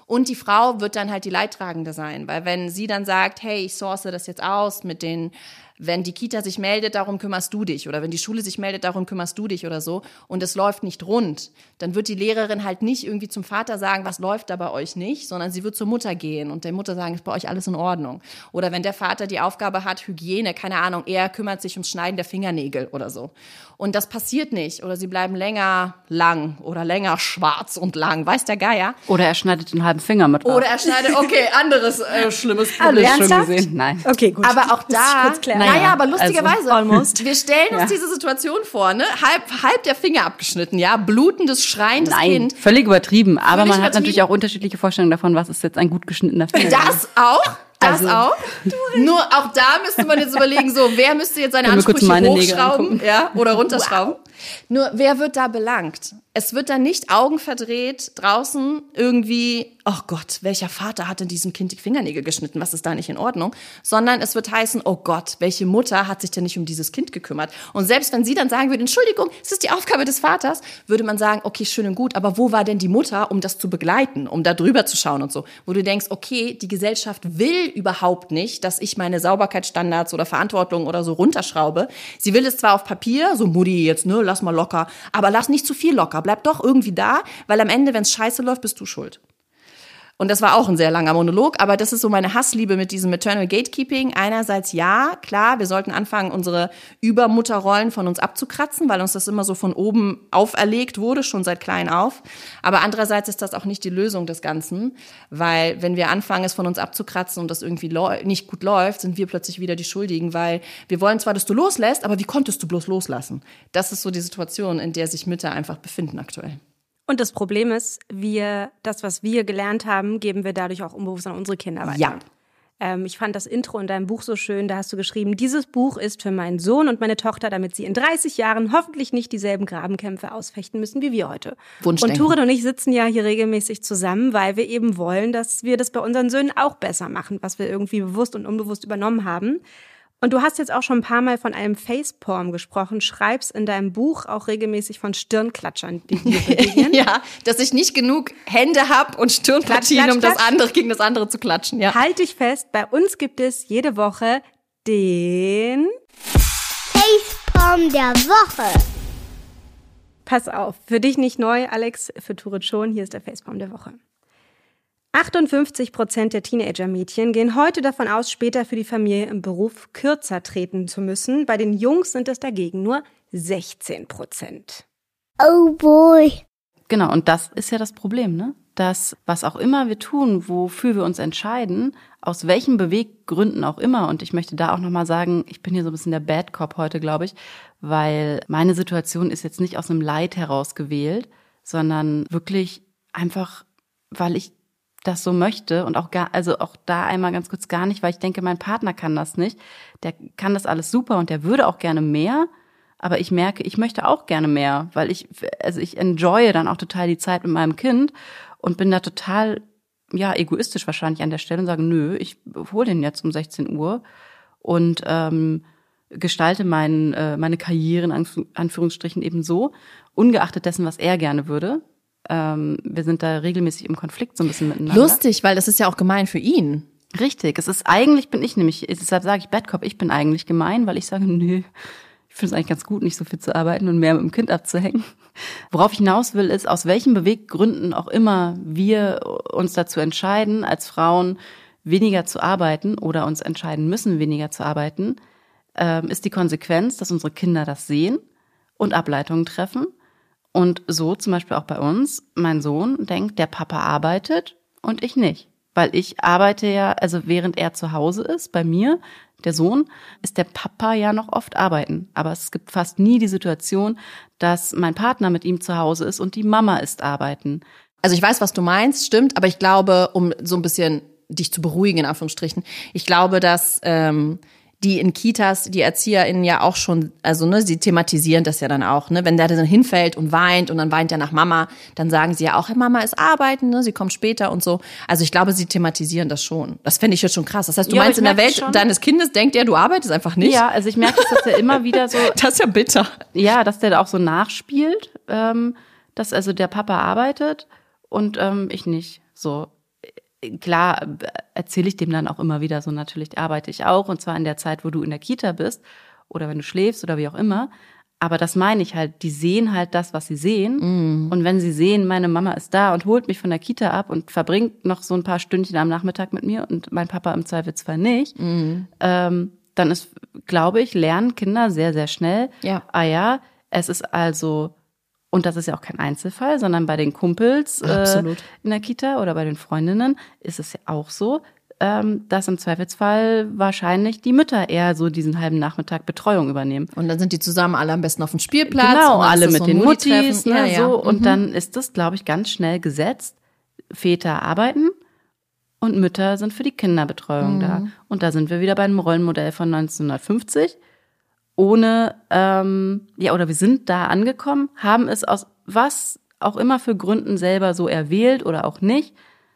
Und die Frau wird dann halt die Leidtragende sein, weil wenn sie dann sagt, hey, ich source das jetzt aus mit den wenn die Kita sich meldet, darum kümmerst du dich oder wenn die Schule sich meldet, darum kümmerst du dich oder so und es läuft nicht rund, dann wird die Lehrerin halt nicht irgendwie zum Vater sagen, was läuft da bei euch nicht, sondern sie wird zur Mutter gehen und der Mutter sagen, ist bei euch alles in Ordnung. Oder wenn der Vater die Aufgabe hat, Hygiene, keine Ahnung, er kümmert sich ums Schneiden der Fingernägel oder so. Und das passiert nicht oder sie bleiben länger lang oder länger schwarz und lang, weiß der Geier. Oder er schneidet den halben Finger mit Oder er schneidet, okay, anderes äh, schlimmes Problem. Alles schon gesehen? Nein. Okay, gut. Aber auch da, naja, aber lustigerweise, almost. wir stellen uns Ja. diese Situation vor, ne? Halb, halb der Finger abgeschnitten, ja? Blutendes, schreiendes Nein, Kind. völlig übertrieben. Aber Völlig man hat übertrieben. natürlich auch unterschiedliche Vorstellungen davon, was ist jetzt ein gut geschnittener Finger. Das auch? Das Also- auch? Nur auch da müsste man jetzt überlegen, so, wer müsste jetzt seine Ansprüche hochschrauben ja, oder runterschrauben? Nur, wer wird da belangt? Es wird dann nicht augenverdreht draußen irgendwie, oh Gott, welcher Vater hat denn diesem Kind die Fingernägel geschnitten? Was ist da nicht in Ordnung? Sondern es wird heißen, oh Gott, welche Mutter hat sich denn nicht um dieses Kind gekümmert? Und selbst wenn sie dann sagen würde, Entschuldigung, es ist die Aufgabe des Vaters, würde man sagen, okay, schön und gut, aber wo war denn die Mutter, um das zu begleiten, um da drüber zu schauen und so? Wo du denkst, okay, die Gesellschaft will überhaupt nicht, dass ich meine Sauberkeitsstandards oder Verantwortung oder so runterschraube. Sie will es zwar auf Papier, so Mutti jetzt, ne, lass mal locker, aber lass nicht zu viel locker, bleib doch irgendwie da, weil am Ende, wenn es scheiße läuft, bist du schuld. Und das war auch ein sehr langer Monolog, aber das ist so meine Hassliebe mit diesem Maternal Gatekeeping. Einerseits ja, klar, wir sollten anfangen, unsere Übermutterrollen von uns abzukratzen, weil uns das immer so von oben auferlegt wurde, schon seit klein auf. Aber andererseits ist das auch nicht die Lösung des Ganzen, weil wenn wir anfangen, es von uns abzukratzen und das irgendwie nicht gut läuft, sind wir plötzlich wieder die Schuldigen, weil wir wollen zwar, dass du loslässt, aber wie konntest du bloß loslassen? Das ist so die Situation, in der sich Mütter einfach befinden aktuell. Und das Problem ist, wir, das, was wir gelernt haben, geben wir dadurch auch unbewusst an unsere Kinder weiter. Ja. Ähm, ich fand das Intro in deinem Buch so schön. Da hast du geschrieben, dieses Buch ist für meinen Sohn und meine Tochter, damit sie in 30 Jahren hoffentlich nicht dieselben Grabenkämpfe ausfechten müssen wie wir heute. Wunschdenken. Und Turid und ich sitzen ja hier regelmäßig zusammen, weil wir eben wollen, dass wir das bei unseren Söhnen auch besser machen, was wir irgendwie bewusst und unbewusst übernommen haben. Und du hast jetzt auch schon ein paar Mal von einem Facepalm gesprochen, schreibst in deinem Buch auch regelmäßig von Stirnklatschern, die. Ja, dass ich nicht genug Hände hab und Stirnpartien, Klatsch, um das andere gegen das andere zu klatschen. Ja. Halt dich fest, bei uns gibt es jede Woche den Facepalm der Woche. Pass auf, für dich nicht neu, Alex, für Turit schon. Hier ist der Facepalm der Woche. 58 Prozent der Teenager-Mädchen gehen heute davon aus, später für die Familie im Beruf kürzer treten zu müssen. Bei den Jungs sind es dagegen nur 16 Prozent. Oh boy. Genau, und das ist ja das Problem, ne? Dass was auch immer wir tun, wofür wir uns entscheiden, aus welchen Beweggründen auch immer, und ich möchte da auch nochmal sagen, ich bin hier so ein bisschen der Bad Cop heute, glaube ich, weil meine Situation ist jetzt nicht aus einem Leid heraus gewählt, sondern wirklich einfach, weil ich das so möchte und auch gar, also auch da einmal ganz kurz gar nicht, weil ich denke, mein Partner kann das nicht. Der kann das alles super und der würde auch gerne mehr. Aber ich merke, ich möchte auch gerne mehr, weil ich, also ich enjoye dann auch total die Zeit mit meinem Kind und bin da total, ja, egoistisch wahrscheinlich an der Stelle und sage, nö, ich hole den jetzt um 16 Uhr und ähm, gestalte mein, äh, meine Karriere in Anf- Anführungsstrichen eben so, ungeachtet dessen, was er gerne würde. Ähm, wir sind da regelmäßig im Konflikt so ein bisschen miteinander. Lustig, weil das ist ja auch gemein für ihn. Richtig, es ist eigentlich bin ich nämlich, deshalb sage ich Bad Cop, ich bin eigentlich gemein, weil ich sage, nö, ich finde es eigentlich ganz gut, nicht so viel zu arbeiten und mehr mit dem Kind abzuhängen. Worauf ich hinaus will, ist, aus welchen Beweggründen auch immer wir uns dazu entscheiden, als Frauen weniger zu arbeiten oder uns entscheiden müssen, weniger zu arbeiten, ähm, ist die Konsequenz, dass unsere Kinder das sehen und Ableitungen treffen. Und so zum Beispiel auch bei uns, mein Sohn denkt, der Papa arbeitet und ich nicht. Weil ich arbeite ja, also während er zu Hause ist, bei mir, der Sohn, ist der Papa ja noch oft arbeiten. Aber es gibt fast nie die Situation, dass mein Partner mit ihm zu Hause ist und die Mama ist arbeiten. Also ich weiß, was du meinst, stimmt, aber ich glaube, um so ein bisschen dich zu beruhigen, in Anführungsstrichen, ich glaube, dass ähm, die in Kitas, die ErzieherInnen ja auch schon, also ne, sie thematisieren das ja dann auch, ne, wenn der dann hinfällt und weint und dann weint er nach Mama, dann sagen sie ja auch, hey, Mama ist arbeiten, ne, sie kommt später und so. Also ich glaube, sie thematisieren das schon. Das fände ich jetzt schon krass. Das heißt, du Ja, meinst, in der Welt schon- deines Kindes denkt er, du arbeitest einfach nicht? Ja, also ich merke, dass das ja immer wieder so, Das ist ja bitter. ja, dass der da auch so nachspielt, ähm, dass also der Papa arbeitet und ähm, ich nicht. So klar äh, erzähle ich dem dann auch immer wieder so natürlich arbeite ich auch und zwar in der Zeit, wo du in der Kita bist oder wenn du schläfst oder wie auch immer. Aber das meine ich halt, die sehen halt das, was sie sehen. Und wenn sie sehen, meine Mama ist da und holt mich von der Kita ab und verbringt noch so ein paar Stündchen am Nachmittag mit mir und mein Papa im Zweifelsfall nicht, ähm, dann ist, glaube ich, lernen Kinder sehr, sehr schnell. Ja. Ah ja, es ist also, und das ist ja auch kein Einzelfall, sondern bei den Kumpels äh, in der Kita oder bei den Freundinnen ist es ja auch so, ähm, dass im Zweifelsfall wahrscheinlich die Mütter eher so diesen halben Nachmittag Betreuung übernehmen. Und dann sind die zusammen alle am besten auf dem Spielplatz. Genau, und alle mit so den Mutti-Treffen. Muttis, ne, ja, ja. so. Und Mhm. dann ist das, glaube ich, ganz schnell gesetzt. Väter arbeiten und Mütter sind für die Kinderbetreuung da. Mhm. Und da sind wir wieder bei einem Rollenmodell von 1950. Ohne, ähm, ja, oder wir sind da angekommen, haben es aus was auch immer für Gründen selber so erwählt oder auch nicht.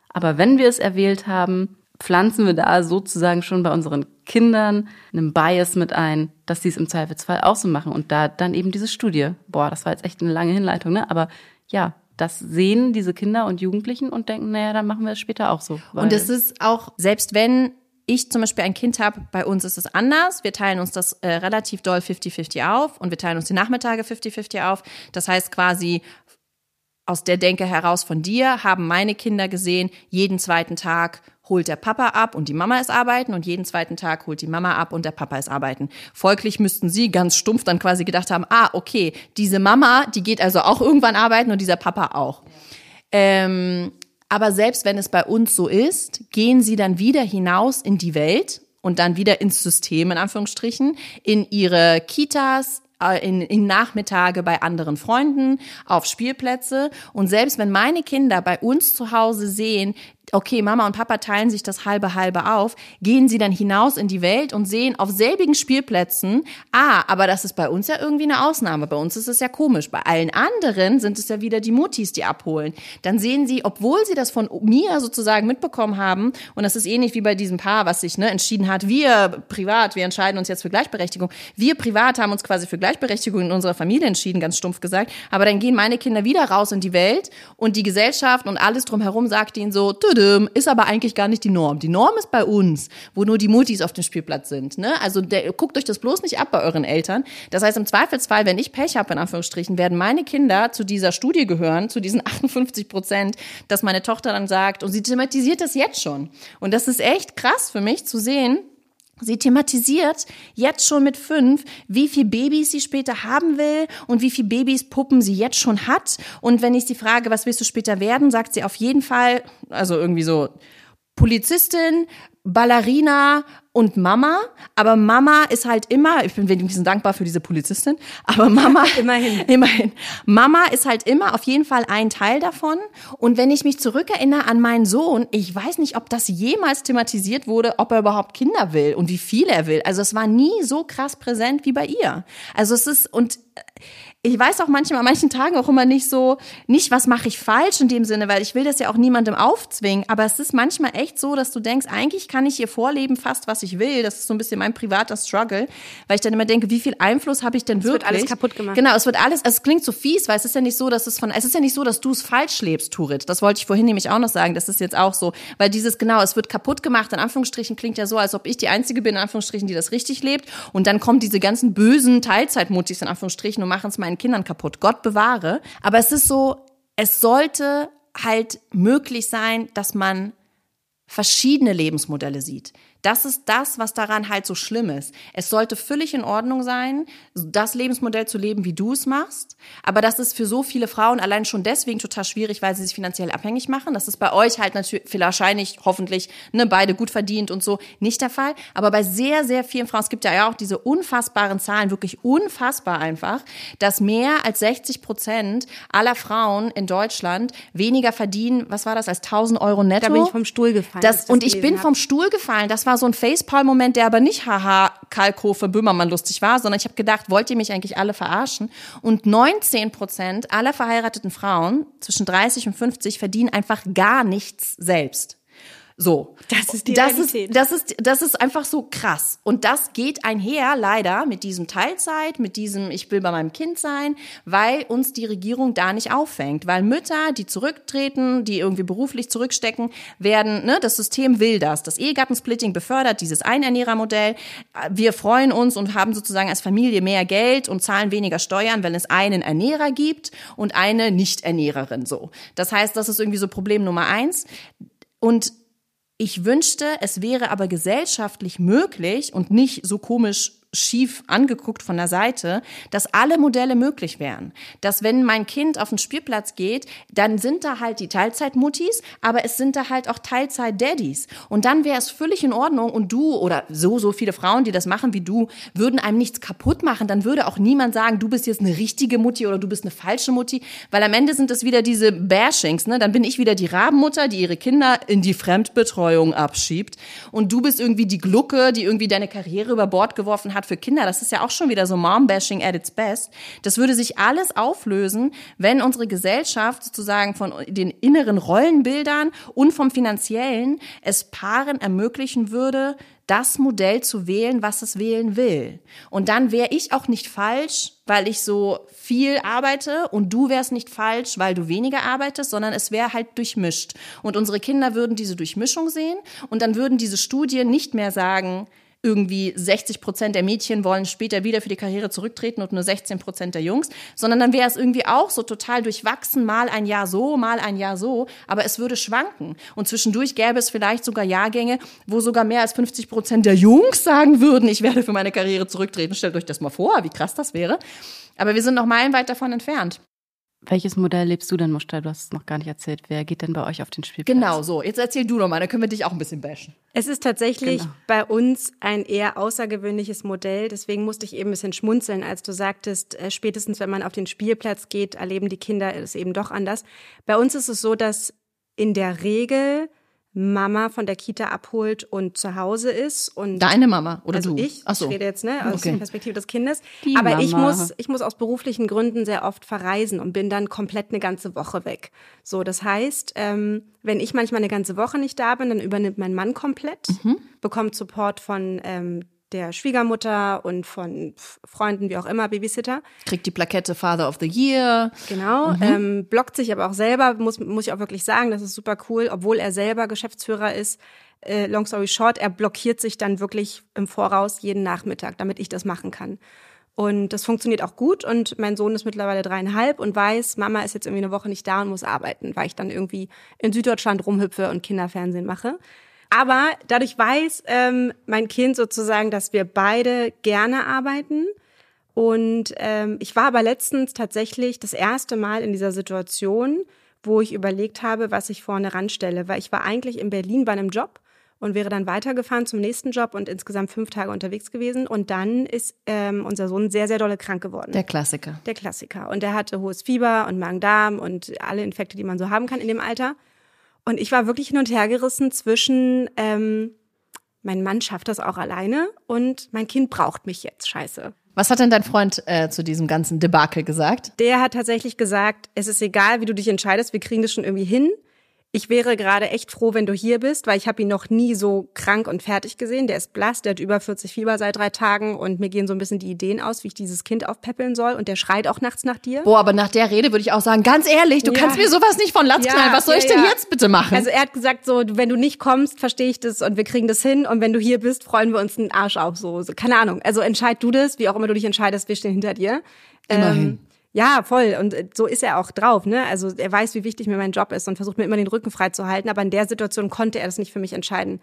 Aber wenn wir es erwählt haben, pflanzen wir da sozusagen schon bei unseren Kindern einen Bias mit ein, dass sie es im Zweifelsfall auch so machen. Und da dann eben diese Studie. Boah, das war jetzt echt eine lange Hinleitung, ne? Aber ja, das sehen diese Kinder und Jugendlichen und denken, naja, dann machen wir es später auch so. Und es ist auch, selbst wenn ich zum Beispiel ein Kind habe, bei uns ist es anders. Wir teilen uns das äh, relativ doll 50-50 auf und wir teilen uns die Nachmittage 50-50 auf. Das heißt quasi, aus der Denke heraus von dir haben meine Kinder gesehen, jeden zweiten Tag holt der Papa ab und die Mama ist arbeiten und jeden zweiten Tag holt die Mama ab und der Papa ist arbeiten. Folglich müssten sie ganz stumpf dann quasi gedacht haben, ah, okay, diese Mama, die geht also auch irgendwann arbeiten und dieser Papa auch. Ähm, aber selbst wenn es bei uns so ist, gehen sie dann wieder hinaus in die Welt und dann wieder ins System, in Anführungsstrichen, in ihre Kitas, äh, in, in Nachmittage bei anderen Freunden, auf Spielplätze. Und selbst wenn meine Kinder bei uns zu Hause sehen, okay, Mama und Papa teilen sich das halbe halbe auf, gehen sie dann hinaus in die Welt und sehen auf selbigen Spielplätzen, ah, aber das ist bei uns ja irgendwie eine Ausnahme. Bei uns ist es ja komisch. Bei allen anderen sind es ja wieder die Muttis, die abholen. Dann sehen sie, obwohl sie das von mir sozusagen mitbekommen haben, und das ist ähnlich wie bei diesem Paar, was sich ne, entschieden hat, wir privat, wir entscheiden uns jetzt für Gleichberechtigung. Wir privat haben uns quasi für Gleichberechtigung in unserer Familie entschieden, ganz stumpf gesagt. Aber dann gehen meine Kinder wieder raus in die Welt und die Gesellschaft und alles drumherum sagt ihnen so, tüdüm, ist aber eigentlich gar nicht die Norm. Die Norm ist bei uns, wo nur die Muttis auf dem Spielplatz sind. Ne? Also der, guckt euch das bloß nicht ab bei euren Eltern. Das heißt, im Zweifelsfall, wenn ich Pech habe, in Anführungsstrichen, werden meine Kinder zu dieser Studie gehören, zu diesen 58 Prozent, dass meine Tochter dann sagt, und sie thematisiert das jetzt schon. Und das ist echt krass für mich zu sehen, Sie thematisiert jetzt schon mit fünf, wie viel Babys sie später haben will und wie viel Babys Puppen sie jetzt schon hat. Und wenn ich sie frage, was willst du später werden, sagt sie auf jeden Fall, also irgendwie so Polizistin, Ballerina und Mama. Aber Mama ist halt immer, ich bin wenigstens dankbar für diese Polizistin, aber Mama, Immerhin. immerhin. Mama ist halt immer auf jeden Fall ein Teil davon. Und wenn ich mich zurückerinnere an meinen Sohn, ich weiß nicht, ob das jemals thematisiert wurde, ob er überhaupt Kinder will und wie viele er will. Also es war nie so krass präsent wie bei ihr. Also es ist, und ich weiß auch manchmal an manchen Tagen auch immer nicht so, nicht was mache ich falsch in dem Sinne, weil ich will das ja auch niemandem aufzwingen, aber es ist manchmal echt so, dass du denkst, eigentlich kann ich ihr vorleben fast, was ich will. Das ist so ein bisschen mein privater Struggle, weil ich dann immer denke, wie viel Einfluss habe ich denn wird wirklich? alles kaputt gemacht. Genau, es wird alles, es klingt so fies, weil es ist ja nicht so, dass es von, es ist ja nicht so, dass du es falsch lebst, Turit. Das wollte ich vorhin nämlich auch noch sagen, das ist jetzt auch so, weil dieses, genau, es wird kaputt gemacht, in Anführungsstrichen klingt ja so, als ob ich die Einzige bin, in Anführungsstrichen, die das richtig lebt und dann kommen diese ganzen bösen Teilzeitmutis, in Anführungsstrichen, und machen es meinen Kindern kaputt. Gott bewahre. Aber es ist so, es sollte halt möglich sein, dass man verschiedene Lebensmodelle sieht. Das ist das, was daran halt so schlimm ist. Es sollte völlig in Ordnung sein, das Lebensmodell zu leben, wie du es machst. Aber das ist für so viele Frauen allein schon deswegen total schwierig, weil sie sich finanziell abhängig machen. Das ist bei euch halt natürlich wahrscheinlich, hoffentlich, ne, beide gut verdient und so nicht der Fall. Aber bei sehr, sehr vielen Frauen, es gibt ja auch diese unfassbaren Zahlen, wirklich unfassbar einfach, dass mehr als 60 Prozent aller Frauen in Deutschland weniger verdienen, was war das, als 1000 Euro netto? Da bin ich vom Stuhl gefallen. Das, das und ich bin hab. vom Stuhl gefallen. Das war so ein Facepalm-Moment, der aber nicht haha Kalkofe Böhmermann lustig war, sondern ich habe gedacht, wollt ihr mich eigentlich alle verarschen? Und 19 Prozent aller verheirateten Frauen zwischen 30 und 50 verdienen einfach gar nichts selbst. So. Das ist die das Realität. ist, das ist, das ist einfach so krass. Und das geht einher leider mit diesem Teilzeit, mit diesem Ich will bei meinem Kind sein, weil uns die Regierung da nicht auffängt. Weil Mütter, die zurücktreten, die irgendwie beruflich zurückstecken, werden, ne, das System will das. Das Ehegattensplitting befördert dieses Einernährermodell. Wir freuen uns und haben sozusagen als Familie mehr Geld und zahlen weniger Steuern, wenn es einen Ernährer gibt und eine Nicht-Ernährerin, so. Das heißt, das ist irgendwie so Problem Nummer eins. Und ich wünschte, es wäre aber gesellschaftlich möglich und nicht so komisch schief angeguckt von der Seite, dass alle Modelle möglich wären. Dass wenn mein Kind auf den Spielplatz geht, dann sind da halt die Teilzeitmuttis, aber es sind da halt auch Teilzeit-Daddys. Und dann wäre es völlig in Ordnung und du oder so, so viele Frauen, die das machen wie du, würden einem nichts kaputt machen. Dann würde auch niemand sagen, du bist jetzt eine richtige Mutti oder du bist eine falsche Mutti, weil am Ende sind es wieder diese Bashings, ne? Dann bin ich wieder die Rabenmutter, die ihre Kinder in die Fremdbetreuung abschiebt und du bist irgendwie die Glucke, die irgendwie deine Karriere über Bord geworfen hat für Kinder. Das ist ja auch schon wieder so Mom-Bashing at its best. Das würde sich alles auflösen, wenn unsere Gesellschaft sozusagen von den inneren Rollenbildern und vom finanziellen es Paaren ermöglichen würde, das Modell zu wählen, was es wählen will. Und dann wäre ich auch nicht falsch, weil ich so viel arbeite und du wärst nicht falsch, weil du weniger arbeitest, sondern es wäre halt durchmischt. Und unsere Kinder würden diese Durchmischung sehen und dann würden diese Studien nicht mehr sagen, irgendwie 60 Prozent der Mädchen wollen später wieder für die Karriere zurücktreten und nur 16 Prozent der Jungs, sondern dann wäre es irgendwie auch so total durchwachsen, mal ein Jahr so, mal ein Jahr so, aber es würde schwanken. Und zwischendurch gäbe es vielleicht sogar Jahrgänge, wo sogar mehr als 50 Prozent der Jungs sagen würden, ich werde für meine Karriere zurücktreten. Stellt euch das mal vor, wie krass das wäre. Aber wir sind noch meilenweit davon entfernt. Welches Modell lebst du denn, Muster? Du hast es noch gar nicht erzählt. Wer geht denn bei euch auf den Spielplatz? Genau so. Jetzt erzähl du noch mal, dann können wir dich auch ein bisschen bashen. Es ist tatsächlich Genau. bei uns ein eher außergewöhnliches Modell. Deswegen musste ich eben ein bisschen schmunzeln, als du sagtest, äh, spätestens wenn man auf den Spielplatz geht, erleben die Kinder es eben doch anders. Bei uns ist es so, dass in der Regel Mama von der Kita abholt und zu Hause ist und Deine Mama oder also du? ich, Ach so. ich rede jetzt ne, aus Okay. der Perspektive des Kindes. Die Aber ich Mama. muss, ich muss aus beruflichen Gründen sehr oft verreisen und bin dann komplett eine ganze Woche weg. So, das heißt, ähm, wenn ich manchmal eine ganze Woche nicht da bin, dann übernimmt mein Mann komplett, Mhm. bekommt Support von ähm, der Schwiegermutter und von Freunden, wie auch immer, Babysitter. Kriegt die Plakette Father of the Year. Genau, ähm, blockt sich aber auch selber, muss, muss ich auch wirklich sagen, das ist super cool, obwohl er selber Geschäftsführer ist. Äh, long story short, er blockiert sich dann wirklich im Voraus jeden Nachmittag, damit ich das machen kann. Und das funktioniert auch gut und mein Sohn ist mittlerweile dreieinhalb und weiß, Mama ist jetzt irgendwie eine Woche nicht da und muss arbeiten, weil ich dann irgendwie in Süddeutschland rumhüpfe und Kinderfernsehen mache. Aber dadurch weiß ähm, mein Kind sozusagen, dass wir beide gerne arbeiten. Und ähm, ich war aber letztens tatsächlich das erste Mal in dieser Situation, wo ich überlegt habe, was ich vorne ranstelle. Weil ich war eigentlich in Berlin bei einem Job und wäre dann weitergefahren zum nächsten Job und insgesamt fünf Tage unterwegs gewesen. Und dann ist ähm, unser Sohn sehr, sehr dolle krank geworden. Der Klassiker. Der Klassiker. Und er hatte hohes Fieber und Magen-Darm und alle Infekte, die man so haben kann in dem Alter. Und ich war wirklich hin und her gerissen zwischen, ähm, mein Mann schafft das auch alleine und mein Kind braucht mich jetzt, scheiße. Was hat denn dein Freund äh, zu diesem ganzen Debakel gesagt? Der hat tatsächlich gesagt, es ist egal, wie du dich entscheidest, wir kriegen das schon irgendwie hin. Ich wäre gerade echt froh, wenn du hier bist, weil ich habe ihn noch nie so krank und fertig gesehen. Der ist blass, der hat über 40 Fieber seit drei Tagen und mir gehen so ein bisschen die Ideen aus, wie ich dieses Kind aufpäppeln soll. Und der schreit auch nachts nach dir. Boah, aber nach der Rede würde ich auch sagen, ganz ehrlich, du Ja. kannst mir sowas nicht von Latz Ja, knallen. Was soll ja, ich denn jetzt bitte machen? Also er hat gesagt, so, wenn du nicht kommst, verstehe ich das und wir kriegen das hin. Und wenn du hier bist, freuen wir uns einen Arsch auf. So, so keine Ahnung. Also entscheid du das, wie auch immer du dich entscheidest, wir stehen hinter dir. Immerhin. Ja, voll. Und äh, so ist er auch drauf. Ne? Also er weiß, wie wichtig mir mein Job ist und versucht mir immer den Rücken frei zu halten. Aber in der Situation konnte er das nicht für mich entscheiden.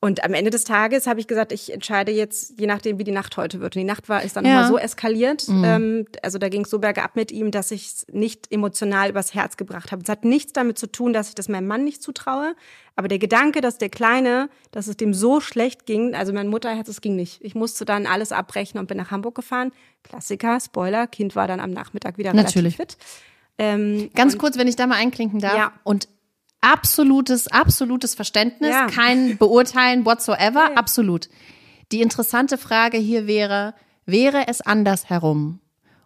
Und am Ende des Tages habe ich gesagt, ich entscheide jetzt, je nachdem, wie die Nacht heute wird. Und die Nacht war ist dann Ja. nochmal so eskaliert. Ähm, also da ging es so bergab mit ihm, dass ich es nicht emotional übers Herz gebracht habe. Es hat nichts damit zu tun, dass ich das meinem Mann nicht zutraue. Aber der Gedanke, dass der Kleine, dass es dem so schlecht ging, also mein Mutterherz, es ging nicht. Ich musste dann alles abbrechen und bin nach Hamburg gefahren. Klassiker, Spoiler, Kind war dann am Nachmittag wieder Natürlich. relativ fit. Ähm, Ganz kurz, wenn ich da mal einklinken darf. Ja. Und absolutes, absolutes Verständnis, Ja. kein Beurteilen whatsoever, absolut. Die interessante Frage hier wäre, wäre es anders herum?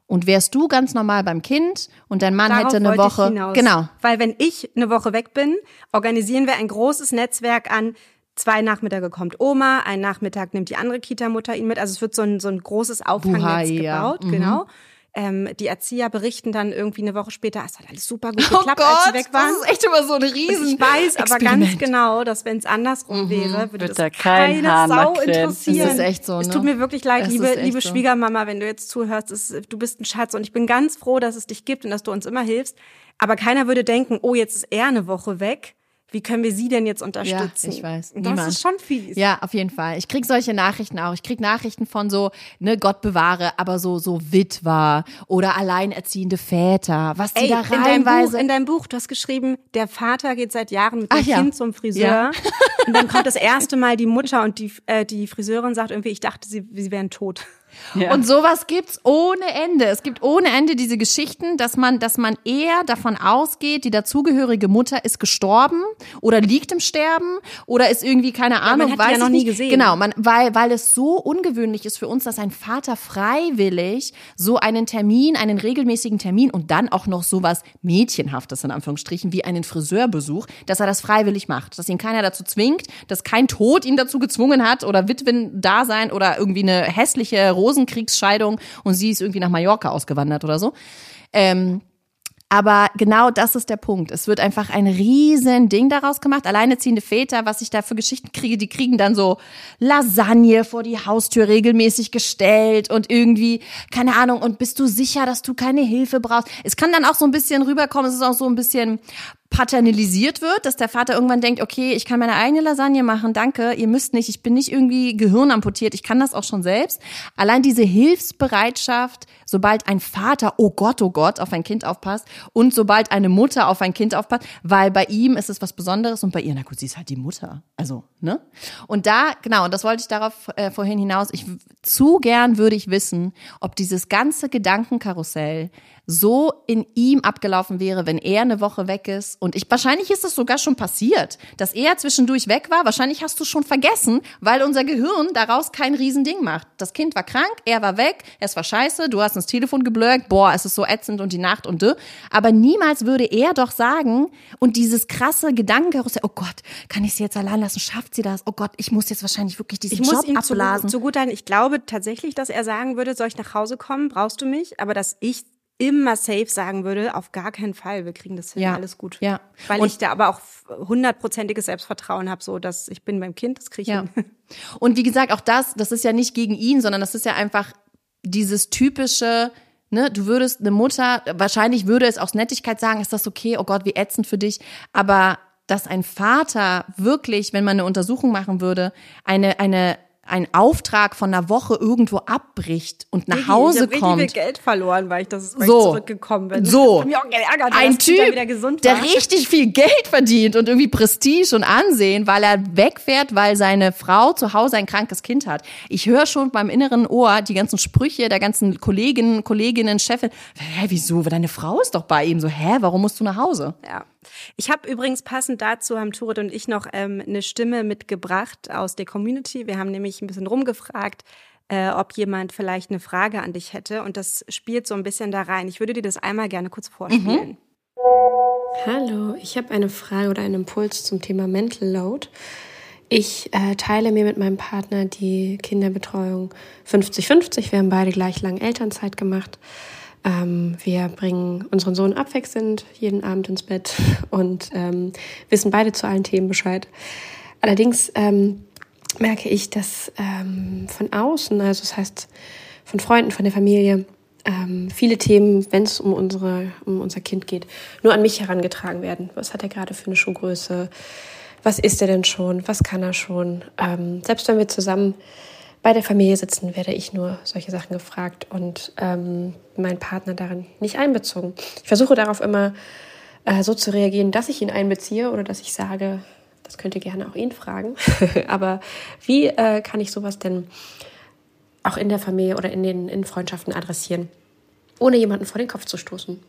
Und wärst du ganz normal beim Kind und dein Mann Darauf hätte eine Woche. Hinaus. Genau. Weil wenn ich eine Woche weg bin, organisieren wir ein großes Netzwerk an. Zwei Nachmittage kommt Oma, ein Nachmittag nimmt die andere Kita-Mutter ihn mit. Also es wird so ein, so ein großes Auffangnetz Buhai, ja. gebaut, Mhm. genau. Ähm, die Erzieher berichten dann irgendwie eine Woche später, es hat alles super gut Oh geklappt, als sie Gott, weg waren. das ist echt immer so ein Und riesen ich weiß aber ganz Experiment. Mhm. genau, dass wenn es andersrum wäre, würde das da kein keine Hahn Sau interessieren. Es ist echt so, Es ne? tut mir wirklich leid, Es liebe, liebe so. Schwiegermama, wenn du jetzt zuhörst. Es, du bist ein Schatz und ich bin ganz froh, dass es dich gibt und dass du uns immer hilfst. Aber keiner würde denken, oh, jetzt ist er eine Woche weg. Wie können wir sie denn jetzt unterstützen? Ja, ich weiß. Und Das Niemand. ist schon fies. Ja, auf jeden Fall. Ich krieg solche Nachrichten auch. Ich krieg Nachrichten von so, ne, Gott bewahre, aber so, so Witwer oder alleinerziehende Väter, was die Ey, da in deinem, Buch, reinweise. in deinem Buch, du hast geschrieben, der Vater geht seit Jahren mit dem Ach ja. Kind zum Friseur. Ja. Und dann kommt das erste Mal die Mutter und die, äh, die Friseurin sagt irgendwie, ich dachte, sie, sie wären tot. Ja. Und sowas gibt's ohne Ende. Es gibt ohne Ende diese Geschichten, dass man, dass man eher davon ausgeht, die dazugehörige Mutter ist gestorben oder liegt im Sterben oder ist irgendwie keine Ahnung, hat die weiß ja noch nie gesehen. Genau, man, weil, weil es so ungewöhnlich ist für uns, dass ein Vater freiwillig so einen Termin, einen regelmäßigen Termin und dann auch noch sowas Mädchenhaftes in Anführungsstrichen wie einen Friseurbesuch, dass er das freiwillig macht, dass ihn keiner dazu zwingt, dass kein Tod ihn dazu gezwungen hat oder Witwen da sein oder irgendwie eine hässliche Rosenkriegsscheidung und sie ist irgendwie nach Mallorca ausgewandert oder so. Ähm, aber genau das ist der Punkt. Es wird einfach ein riesen Ding daraus gemacht. Alleineziehende Väter, was ich da für Geschichten kriege, die kriegen dann so Lasagne vor die Haustür regelmäßig gestellt und irgendwie, keine Ahnung, und bist du sicher, dass du keine Hilfe brauchst? Es kann dann auch so ein bisschen rüberkommen, es ist auch so ein bisschen paternalisiert wird, dass der Vater irgendwann denkt, okay, ich kann meine eigene Lasagne machen, danke, ihr müsst nicht, ich bin nicht irgendwie gehirnamputiert, ich kann das auch schon selbst. Allein diese Hilfsbereitschaft, sobald ein Vater, oh Gott, oh Gott, auf ein Kind aufpasst und sobald eine Mutter auf ein Kind aufpasst, weil bei ihm ist es was Besonderes und bei ihr, na gut, sie ist halt die Mutter. Also, ne? Und da, genau, und das wollte ich darauf äh, vorhin hinaus, ich zu gern würde ich wissen, ob dieses ganze Gedankenkarussell so in ihm abgelaufen wäre, wenn er eine Woche weg ist. Und ich, wahrscheinlich ist es sogar schon passiert, dass er zwischendurch weg war. Wahrscheinlich hast du schon vergessen, weil unser Gehirn daraus kein Riesending macht. Das Kind war krank, er war weg, es war scheiße, du hast ins Telefon geblurkt, boah, es ist so ätzend und die Nacht und dö. Aber niemals würde er doch sagen, und dieses krasse Gedankenkarussell, oh Gott, kann ich sie jetzt allein lassen? Schafft sie das? Oh Gott, ich muss jetzt wahrscheinlich wirklich diesen Ich muss Job ihm zu, abblasen. zugutehalten, ich glaube tatsächlich, dass er sagen würde, soll ich nach Hause kommen, brauchst du mich? Aber dass ich immer safe sagen würde, auf gar keinen Fall, wir kriegen das hin, Ja. alles gut. Ja. Weil Und- ich da aber auch hundertprozentiges Selbstvertrauen habe, so dass ich bin beim Kind, das kriege ich Ja. hin. Und wie gesagt, auch das, das ist ja nicht gegen ihn, sondern das ist ja einfach dieses typische, ne, du würdest eine Mutter, wahrscheinlich würde es aus Nettigkeit sagen, ist das okay, oh Gott, wie ätzend für dich, aber dass ein Vater wirklich, wenn man eine Untersuchung machen würde, eine, eine, einen Auftrag von einer Woche irgendwo abbricht und nach Hause ich kommt. richtig viel Geld verloren, weil ich, das, weil So. ich zurückgekommen bin. So. Hab mich auch geärgert, ein Typ, wieder gesund der richtig viel Geld verdient und irgendwie Prestige und Ansehen, weil er wegfährt, weil seine Frau zu Hause ein krankes Kind hat. Ich höre schon beim inneren Ohr die ganzen Sprüche der ganzen Kolleginnen, Kolleginnen, Chefin. Hä, wieso? Deine Frau ist doch bei ihm. So, hä, warum musst du nach Hause? Ja. Ich habe übrigens passend dazu haben Turit und ich noch ähm, eine Stimme mitgebracht aus der Community. Wir haben nämlich ein bisschen rumgefragt, äh, ob jemand vielleicht eine Frage an dich hätte und das spielt so ein bisschen da rein. Ich würde dir das einmal gerne kurz vorspielen. Hallo, ich habe eine Frage oder einen Impuls zum Thema Mental Load. Ich äh, teile mir mit meinem Partner die Kinderbetreuung 50-50. Wir haben beide gleich lang Elternzeit gemacht. Ähm, wir bringen unseren Sohn abwechselnd jeden Abend ins Bett und ähm, wissen beide zu allen Themen Bescheid. Allerdings ähm, merke ich, dass ähm, von außen, also das heißt von Freunden, von der Familie, ähm, viele Themen, wenn es um, um unser Kind geht, nur an mich herangetragen werden. Was hat er gerade für eine Schuhgröße? was isst er denn schon, was kann er schon. Ähm, selbst wenn wir zusammen bei der Familie sitzen, werde ich nur solche Sachen gefragt und ähm, mein Partner darin nicht einbezogen. Ich versuche darauf immer äh, so zu reagieren, dass ich ihn einbeziehe oder dass ich sage, das könnt ihr gerne auch ihn fragen. Aber wie äh, kann ich sowas denn auch in der Familie oder in den in Freundschaften adressieren, ohne jemanden vor den Kopf zu stoßen?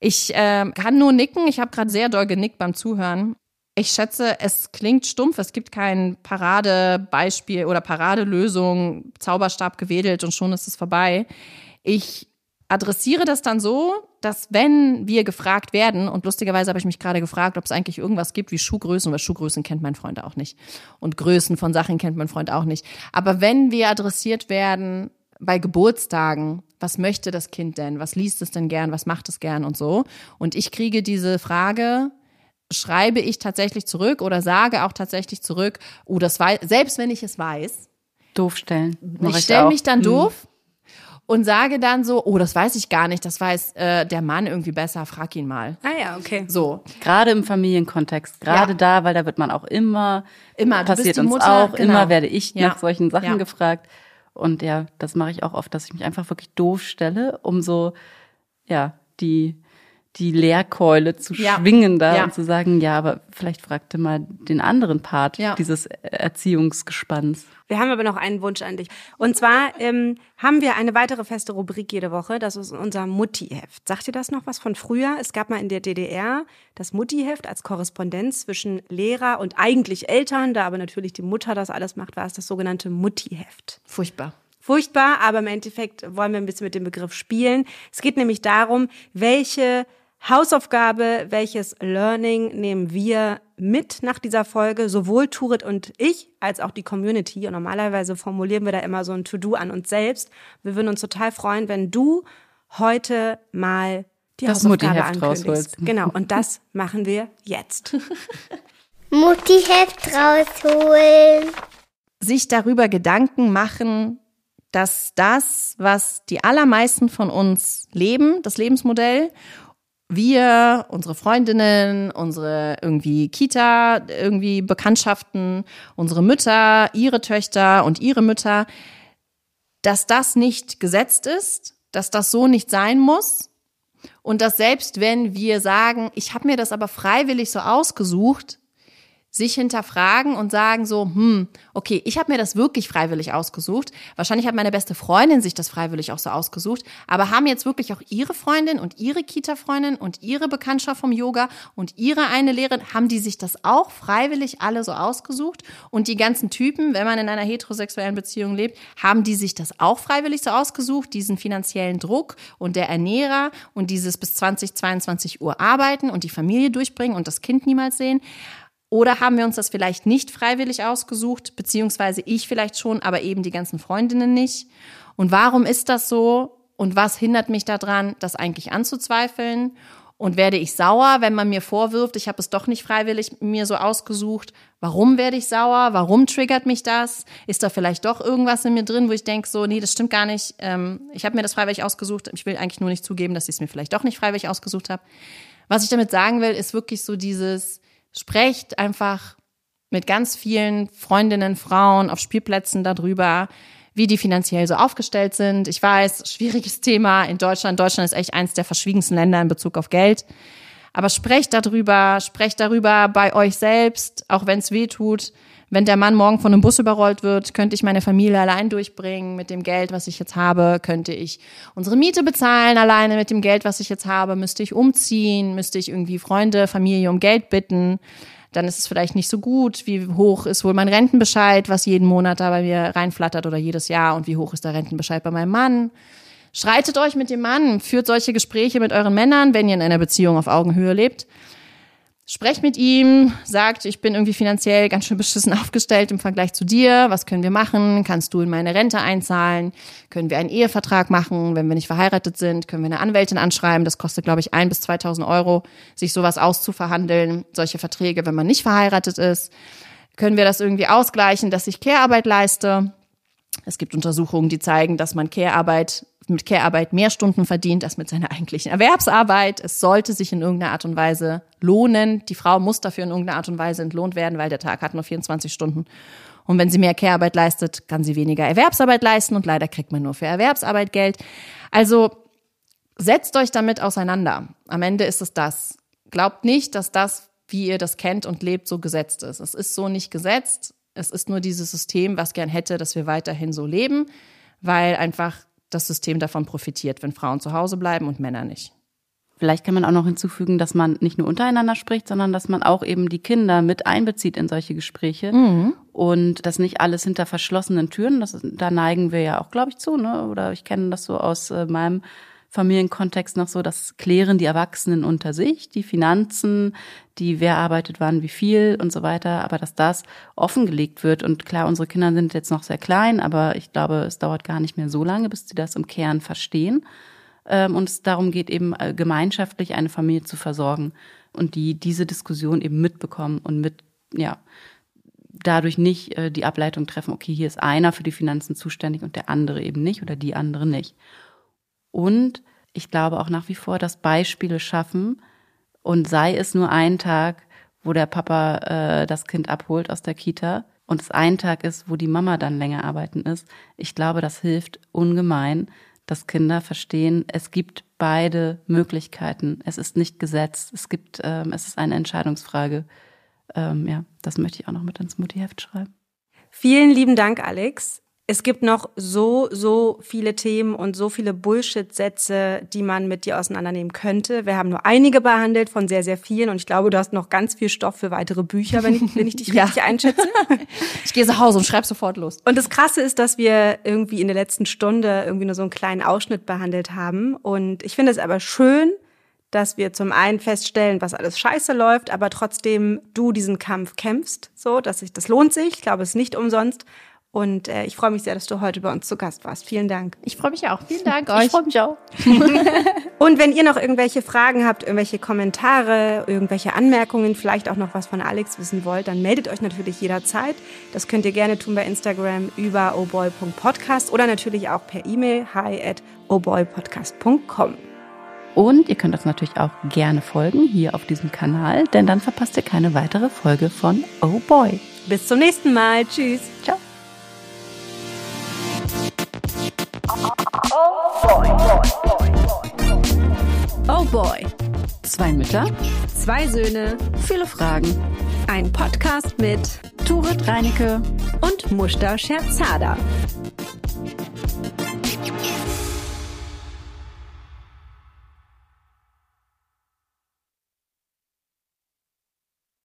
Ich äh, kann nur nicken. Ich habe gerade sehr doll genickt beim Zuhören. Ich schätze, es klingt stumpf. Es gibt kein Paradebeispiel oder Paradelösung, Zauberstab gewedelt und schon ist es vorbei. Ich adressiere das dann so, dass wenn wir gefragt werden, und lustigerweise habe ich mich gerade gefragt, ob es eigentlich irgendwas gibt wie Schuhgrößen, weil Schuhgrößen kennt mein Freund auch nicht. Und Größen von Sachen kennt mein Freund auch nicht. Aber wenn wir adressiert werden bei Geburtstagen, was möchte das Kind denn? Was liest es denn gern? Was macht es gern und so? Und ich kriege diese Frage, schreibe ich tatsächlich zurück oder sage auch tatsächlich zurück, oh, das weiß, selbst wenn ich es weiß. Doof stellen. Ich stelle mich dann doof und sage dann so, oh, das weiß ich gar nicht, das weiß äh, der Mann irgendwie besser, frag ihn mal. Ah ja, okay. So. Gerade im Familienkontext, gerade Ja. da, weil da wird man auch immer, Immer, passiert uns Mutter, auch, genau. immer werde ich Ja. nach solchen Sachen Ja. gefragt. Und ja, das mache ich auch oft, dass ich mich einfach wirklich doof stelle, um so, ja, die, die Leerkeule zu Ja. schwingen da Ja. und zu sagen, ja, aber vielleicht fragte mal den anderen Part Ja. dieses Erziehungsgespanns. Wir haben aber noch einen Wunsch an dich. Und zwar ähm, haben wir eine weitere feste Rubrik jede Woche. Das ist unser Mutti-Heft. Sagt ihr das noch was von früher? Es gab mal in der DDR das Mutti-Heft als Korrespondenz zwischen Lehrer und eigentlich Eltern. Da aber natürlich die Mutter das alles macht, war es das sogenannte Mutti-Heft. Furchtbar. Furchtbar, aber im Endeffekt wollen wir ein bisschen mit dem Begriff spielen. Es geht nämlich darum, welche Hausaufgabe, welches Learning nehmen wir mit nach dieser Folge, sowohl Turit und ich, als auch die Community. Und normalerweise formulieren wir da immer so ein To-Do an uns selbst. Wir würden uns total freuen, wenn du heute mal die Das Hausaufgabe ankündigst. rausholst. Genau, und das machen wir jetzt. Mutti-Heft rausholen. Sich darüber Gedanken machen, dass das, was die allermeisten von uns leben, das Lebensmodell, wir, unsere Freundinnen, unsere irgendwie Kita, irgendwie Bekanntschaften, unsere Mütter, ihre Töchter und ihre Mütter, dass das nicht gesetzt ist, dass das so nicht sein muss. Und dass selbst wenn wir sagen, ich habe mir das aber freiwillig so ausgesucht, sich hinterfragen und sagen so, hm, okay, ich habe mir das wirklich freiwillig ausgesucht. Wahrscheinlich hat meine beste Freundin sich das freiwillig auch so ausgesucht. Aber haben jetzt wirklich auch ihre Freundin und ihre Kita-Freundin und ihre Bekanntschaft vom Yoga und ihre eine Lehrerin, haben die sich das auch freiwillig alle so ausgesucht? Und die ganzen Typen, wenn man in einer heterosexuellen Beziehung lebt, haben die sich das auch freiwillig so ausgesucht? Diesen finanziellen Druck und der Ernährer und dieses bis 20, 22 Uhr arbeiten und die Familie durchbringen und das Kind niemals sehen? Oder haben wir uns das vielleicht nicht freiwillig ausgesucht, beziehungsweise ich vielleicht schon, aber eben die ganzen Freundinnen nicht? Und warum ist das so? Und was hindert mich daran, das eigentlich anzuzweifeln? Und werde ich sauer, wenn man mir vorwirft, ich habe es doch nicht freiwillig mir so ausgesucht? Warum werde ich sauer? Warum triggert mich das? Ist da vielleicht doch irgendwas in mir drin, wo ich denke, so, nee, das stimmt gar nicht. Ähm, ich habe mir das freiwillig ausgesucht. Ich will eigentlich nur nicht zugeben, dass ich es mir vielleicht doch nicht freiwillig ausgesucht habe. Was ich damit sagen will, ist wirklich so dieses, sprecht einfach mit ganz vielen Freundinnen, Frauen auf Spielplätzen darüber, wie die finanziell so aufgestellt sind. Ich weiß, schwieriges Thema in Deutschland. Deutschland ist echt eins der verschwiegensten Länder in Bezug auf Geld. Aber sprecht darüber, sprecht darüber bei euch selbst, auch wenn es weh tut. Wenn der Mann morgen von einem Bus überrollt wird, könnte ich meine Familie allein durchbringen mit dem Geld, was ich jetzt habe, könnte ich unsere Miete bezahlen alleine mit dem Geld, was ich jetzt habe, müsste ich umziehen, müsste ich irgendwie Freunde, Familie um Geld bitten. Dann ist es vielleicht nicht so gut. Wie hoch ist wohl mein Rentenbescheid, was jeden Monat da bei mir reinflattert oder jedes Jahr und wie hoch ist der Rentenbescheid bei meinem Mann? Streitet euch mit dem Mann, führt solche Gespräche mit euren Männern, wenn ihr in einer Beziehung auf Augenhöhe lebt. Sprecht mit ihm, sagt, ich bin irgendwie finanziell ganz schön beschissen aufgestellt im Vergleich zu dir. Was können wir machen? Kannst du in meine Rente einzahlen? Können wir einen Ehevertrag machen? Wenn wir nicht verheiratet sind, können wir eine Anwältin anschreiben. Das kostet, glaube ich, ein bis 2000 Euro, sich sowas auszuverhandeln. Solche Verträge, wenn man nicht verheiratet ist. Können wir das irgendwie ausgleichen, dass ich Care-Arbeit leiste? Es gibt Untersuchungen, die zeigen, dass man Care-Arbeit mit Care-Arbeit mehr Stunden verdient als mit seiner eigentlichen Erwerbsarbeit. Es sollte sich in irgendeiner Art und Weise lohnen. Die Frau muss dafür in irgendeiner Art und Weise entlohnt werden, weil der Tag hat nur 24 Stunden. Und wenn sie mehr Care-Arbeit leistet, kann sie weniger Erwerbsarbeit leisten und leider kriegt man nur für Erwerbsarbeit Geld. Also setzt euch damit auseinander. Am Ende ist es das. Glaubt nicht, dass das, wie ihr das kennt und lebt, so gesetzt ist. Es ist so nicht gesetzt. Es ist nur dieses System, was gern hätte, dass wir weiterhin so leben, weil einfach das System davon profitiert, wenn Frauen zu Hause bleiben und Männer nicht. Vielleicht kann man auch noch hinzufügen, dass man nicht nur untereinander spricht, sondern dass man auch eben die Kinder mit einbezieht in solche Gespräche mhm. und das nicht alles hinter verschlossenen Türen. Das, da neigen wir ja auch, glaube ich, zu. Ne? Oder ich kenne das so aus äh, meinem Familienkontext noch so, das klären die Erwachsenen unter sich, die Finanzen, die wer arbeitet wann, wie viel und so weiter, aber dass das offengelegt wird und klar, unsere Kinder sind jetzt noch sehr klein, aber ich glaube, es dauert gar nicht mehr so lange, bis sie das im Kern verstehen ähm, und es darum geht eben äh, gemeinschaftlich eine Familie zu versorgen und die diese Diskussion eben mitbekommen und mit ja dadurch nicht äh, die Ableitung treffen, okay, hier ist einer für die Finanzen zuständig und der andere eben nicht oder die andere nicht. Und ich glaube auch nach wie vor, dass Beispiele schaffen und sei es nur ein Tag, wo der Papa äh, das Kind abholt aus der Kita und es ein Tag ist, wo die Mama dann länger arbeiten ist. Ich glaube, das hilft ungemein, dass Kinder verstehen, es gibt beide Möglichkeiten. Es ist nicht gesetzt. Es gibt, ähm, es ist eine Entscheidungsfrage. Ähm, ja, das möchte ich auch noch mit ins Mutti-Heft schreiben. Vielen lieben Dank, Alex. Es gibt noch so, so viele Themen und so viele Bullshit-Sätze, die man mit dir auseinandernehmen könnte. Wir haben nur einige behandelt von sehr, sehr vielen und ich glaube, du hast noch ganz viel Stoff für weitere Bücher, wenn ich, wenn ich dich richtig einschätze. Ich gehe zu Hause und schreibe sofort los. Und das Krasse ist, dass wir irgendwie in der letzten Stunde irgendwie nur so einen kleinen Ausschnitt behandelt haben. Und ich finde es aber schön, dass wir zum einen feststellen, was alles scheiße läuft, aber trotzdem du diesen Kampf kämpfst, so, dass sich, das lohnt sich. Ich glaube, es ist nicht umsonst. Und äh, ich freue mich sehr, dass du heute bei uns zu Gast warst. Vielen Dank. Ich freue mich auch. Vielen Dank euch. Ich freue mich auch. und wenn ihr noch irgendwelche Fragen habt, irgendwelche Kommentare, irgendwelche Anmerkungen, vielleicht auch noch was von Alex wissen wollt, dann meldet euch natürlich jederzeit. Das könnt ihr gerne tun bei Instagram über oboy.podcast oder natürlich auch per E-Mail hi at oboypodcast.com. Und ihr könnt uns natürlich auch gerne folgen hier auf diesem Kanal, denn dann verpasst ihr keine weitere Folge von Oh Boy. Bis zum nächsten Mal. Tschüss. Ciao. Oh Boy. Zwei Mütter, zwei Söhne, viele Fragen. Ein Podcast mit Turit Reinecke und Mushta Scherzada.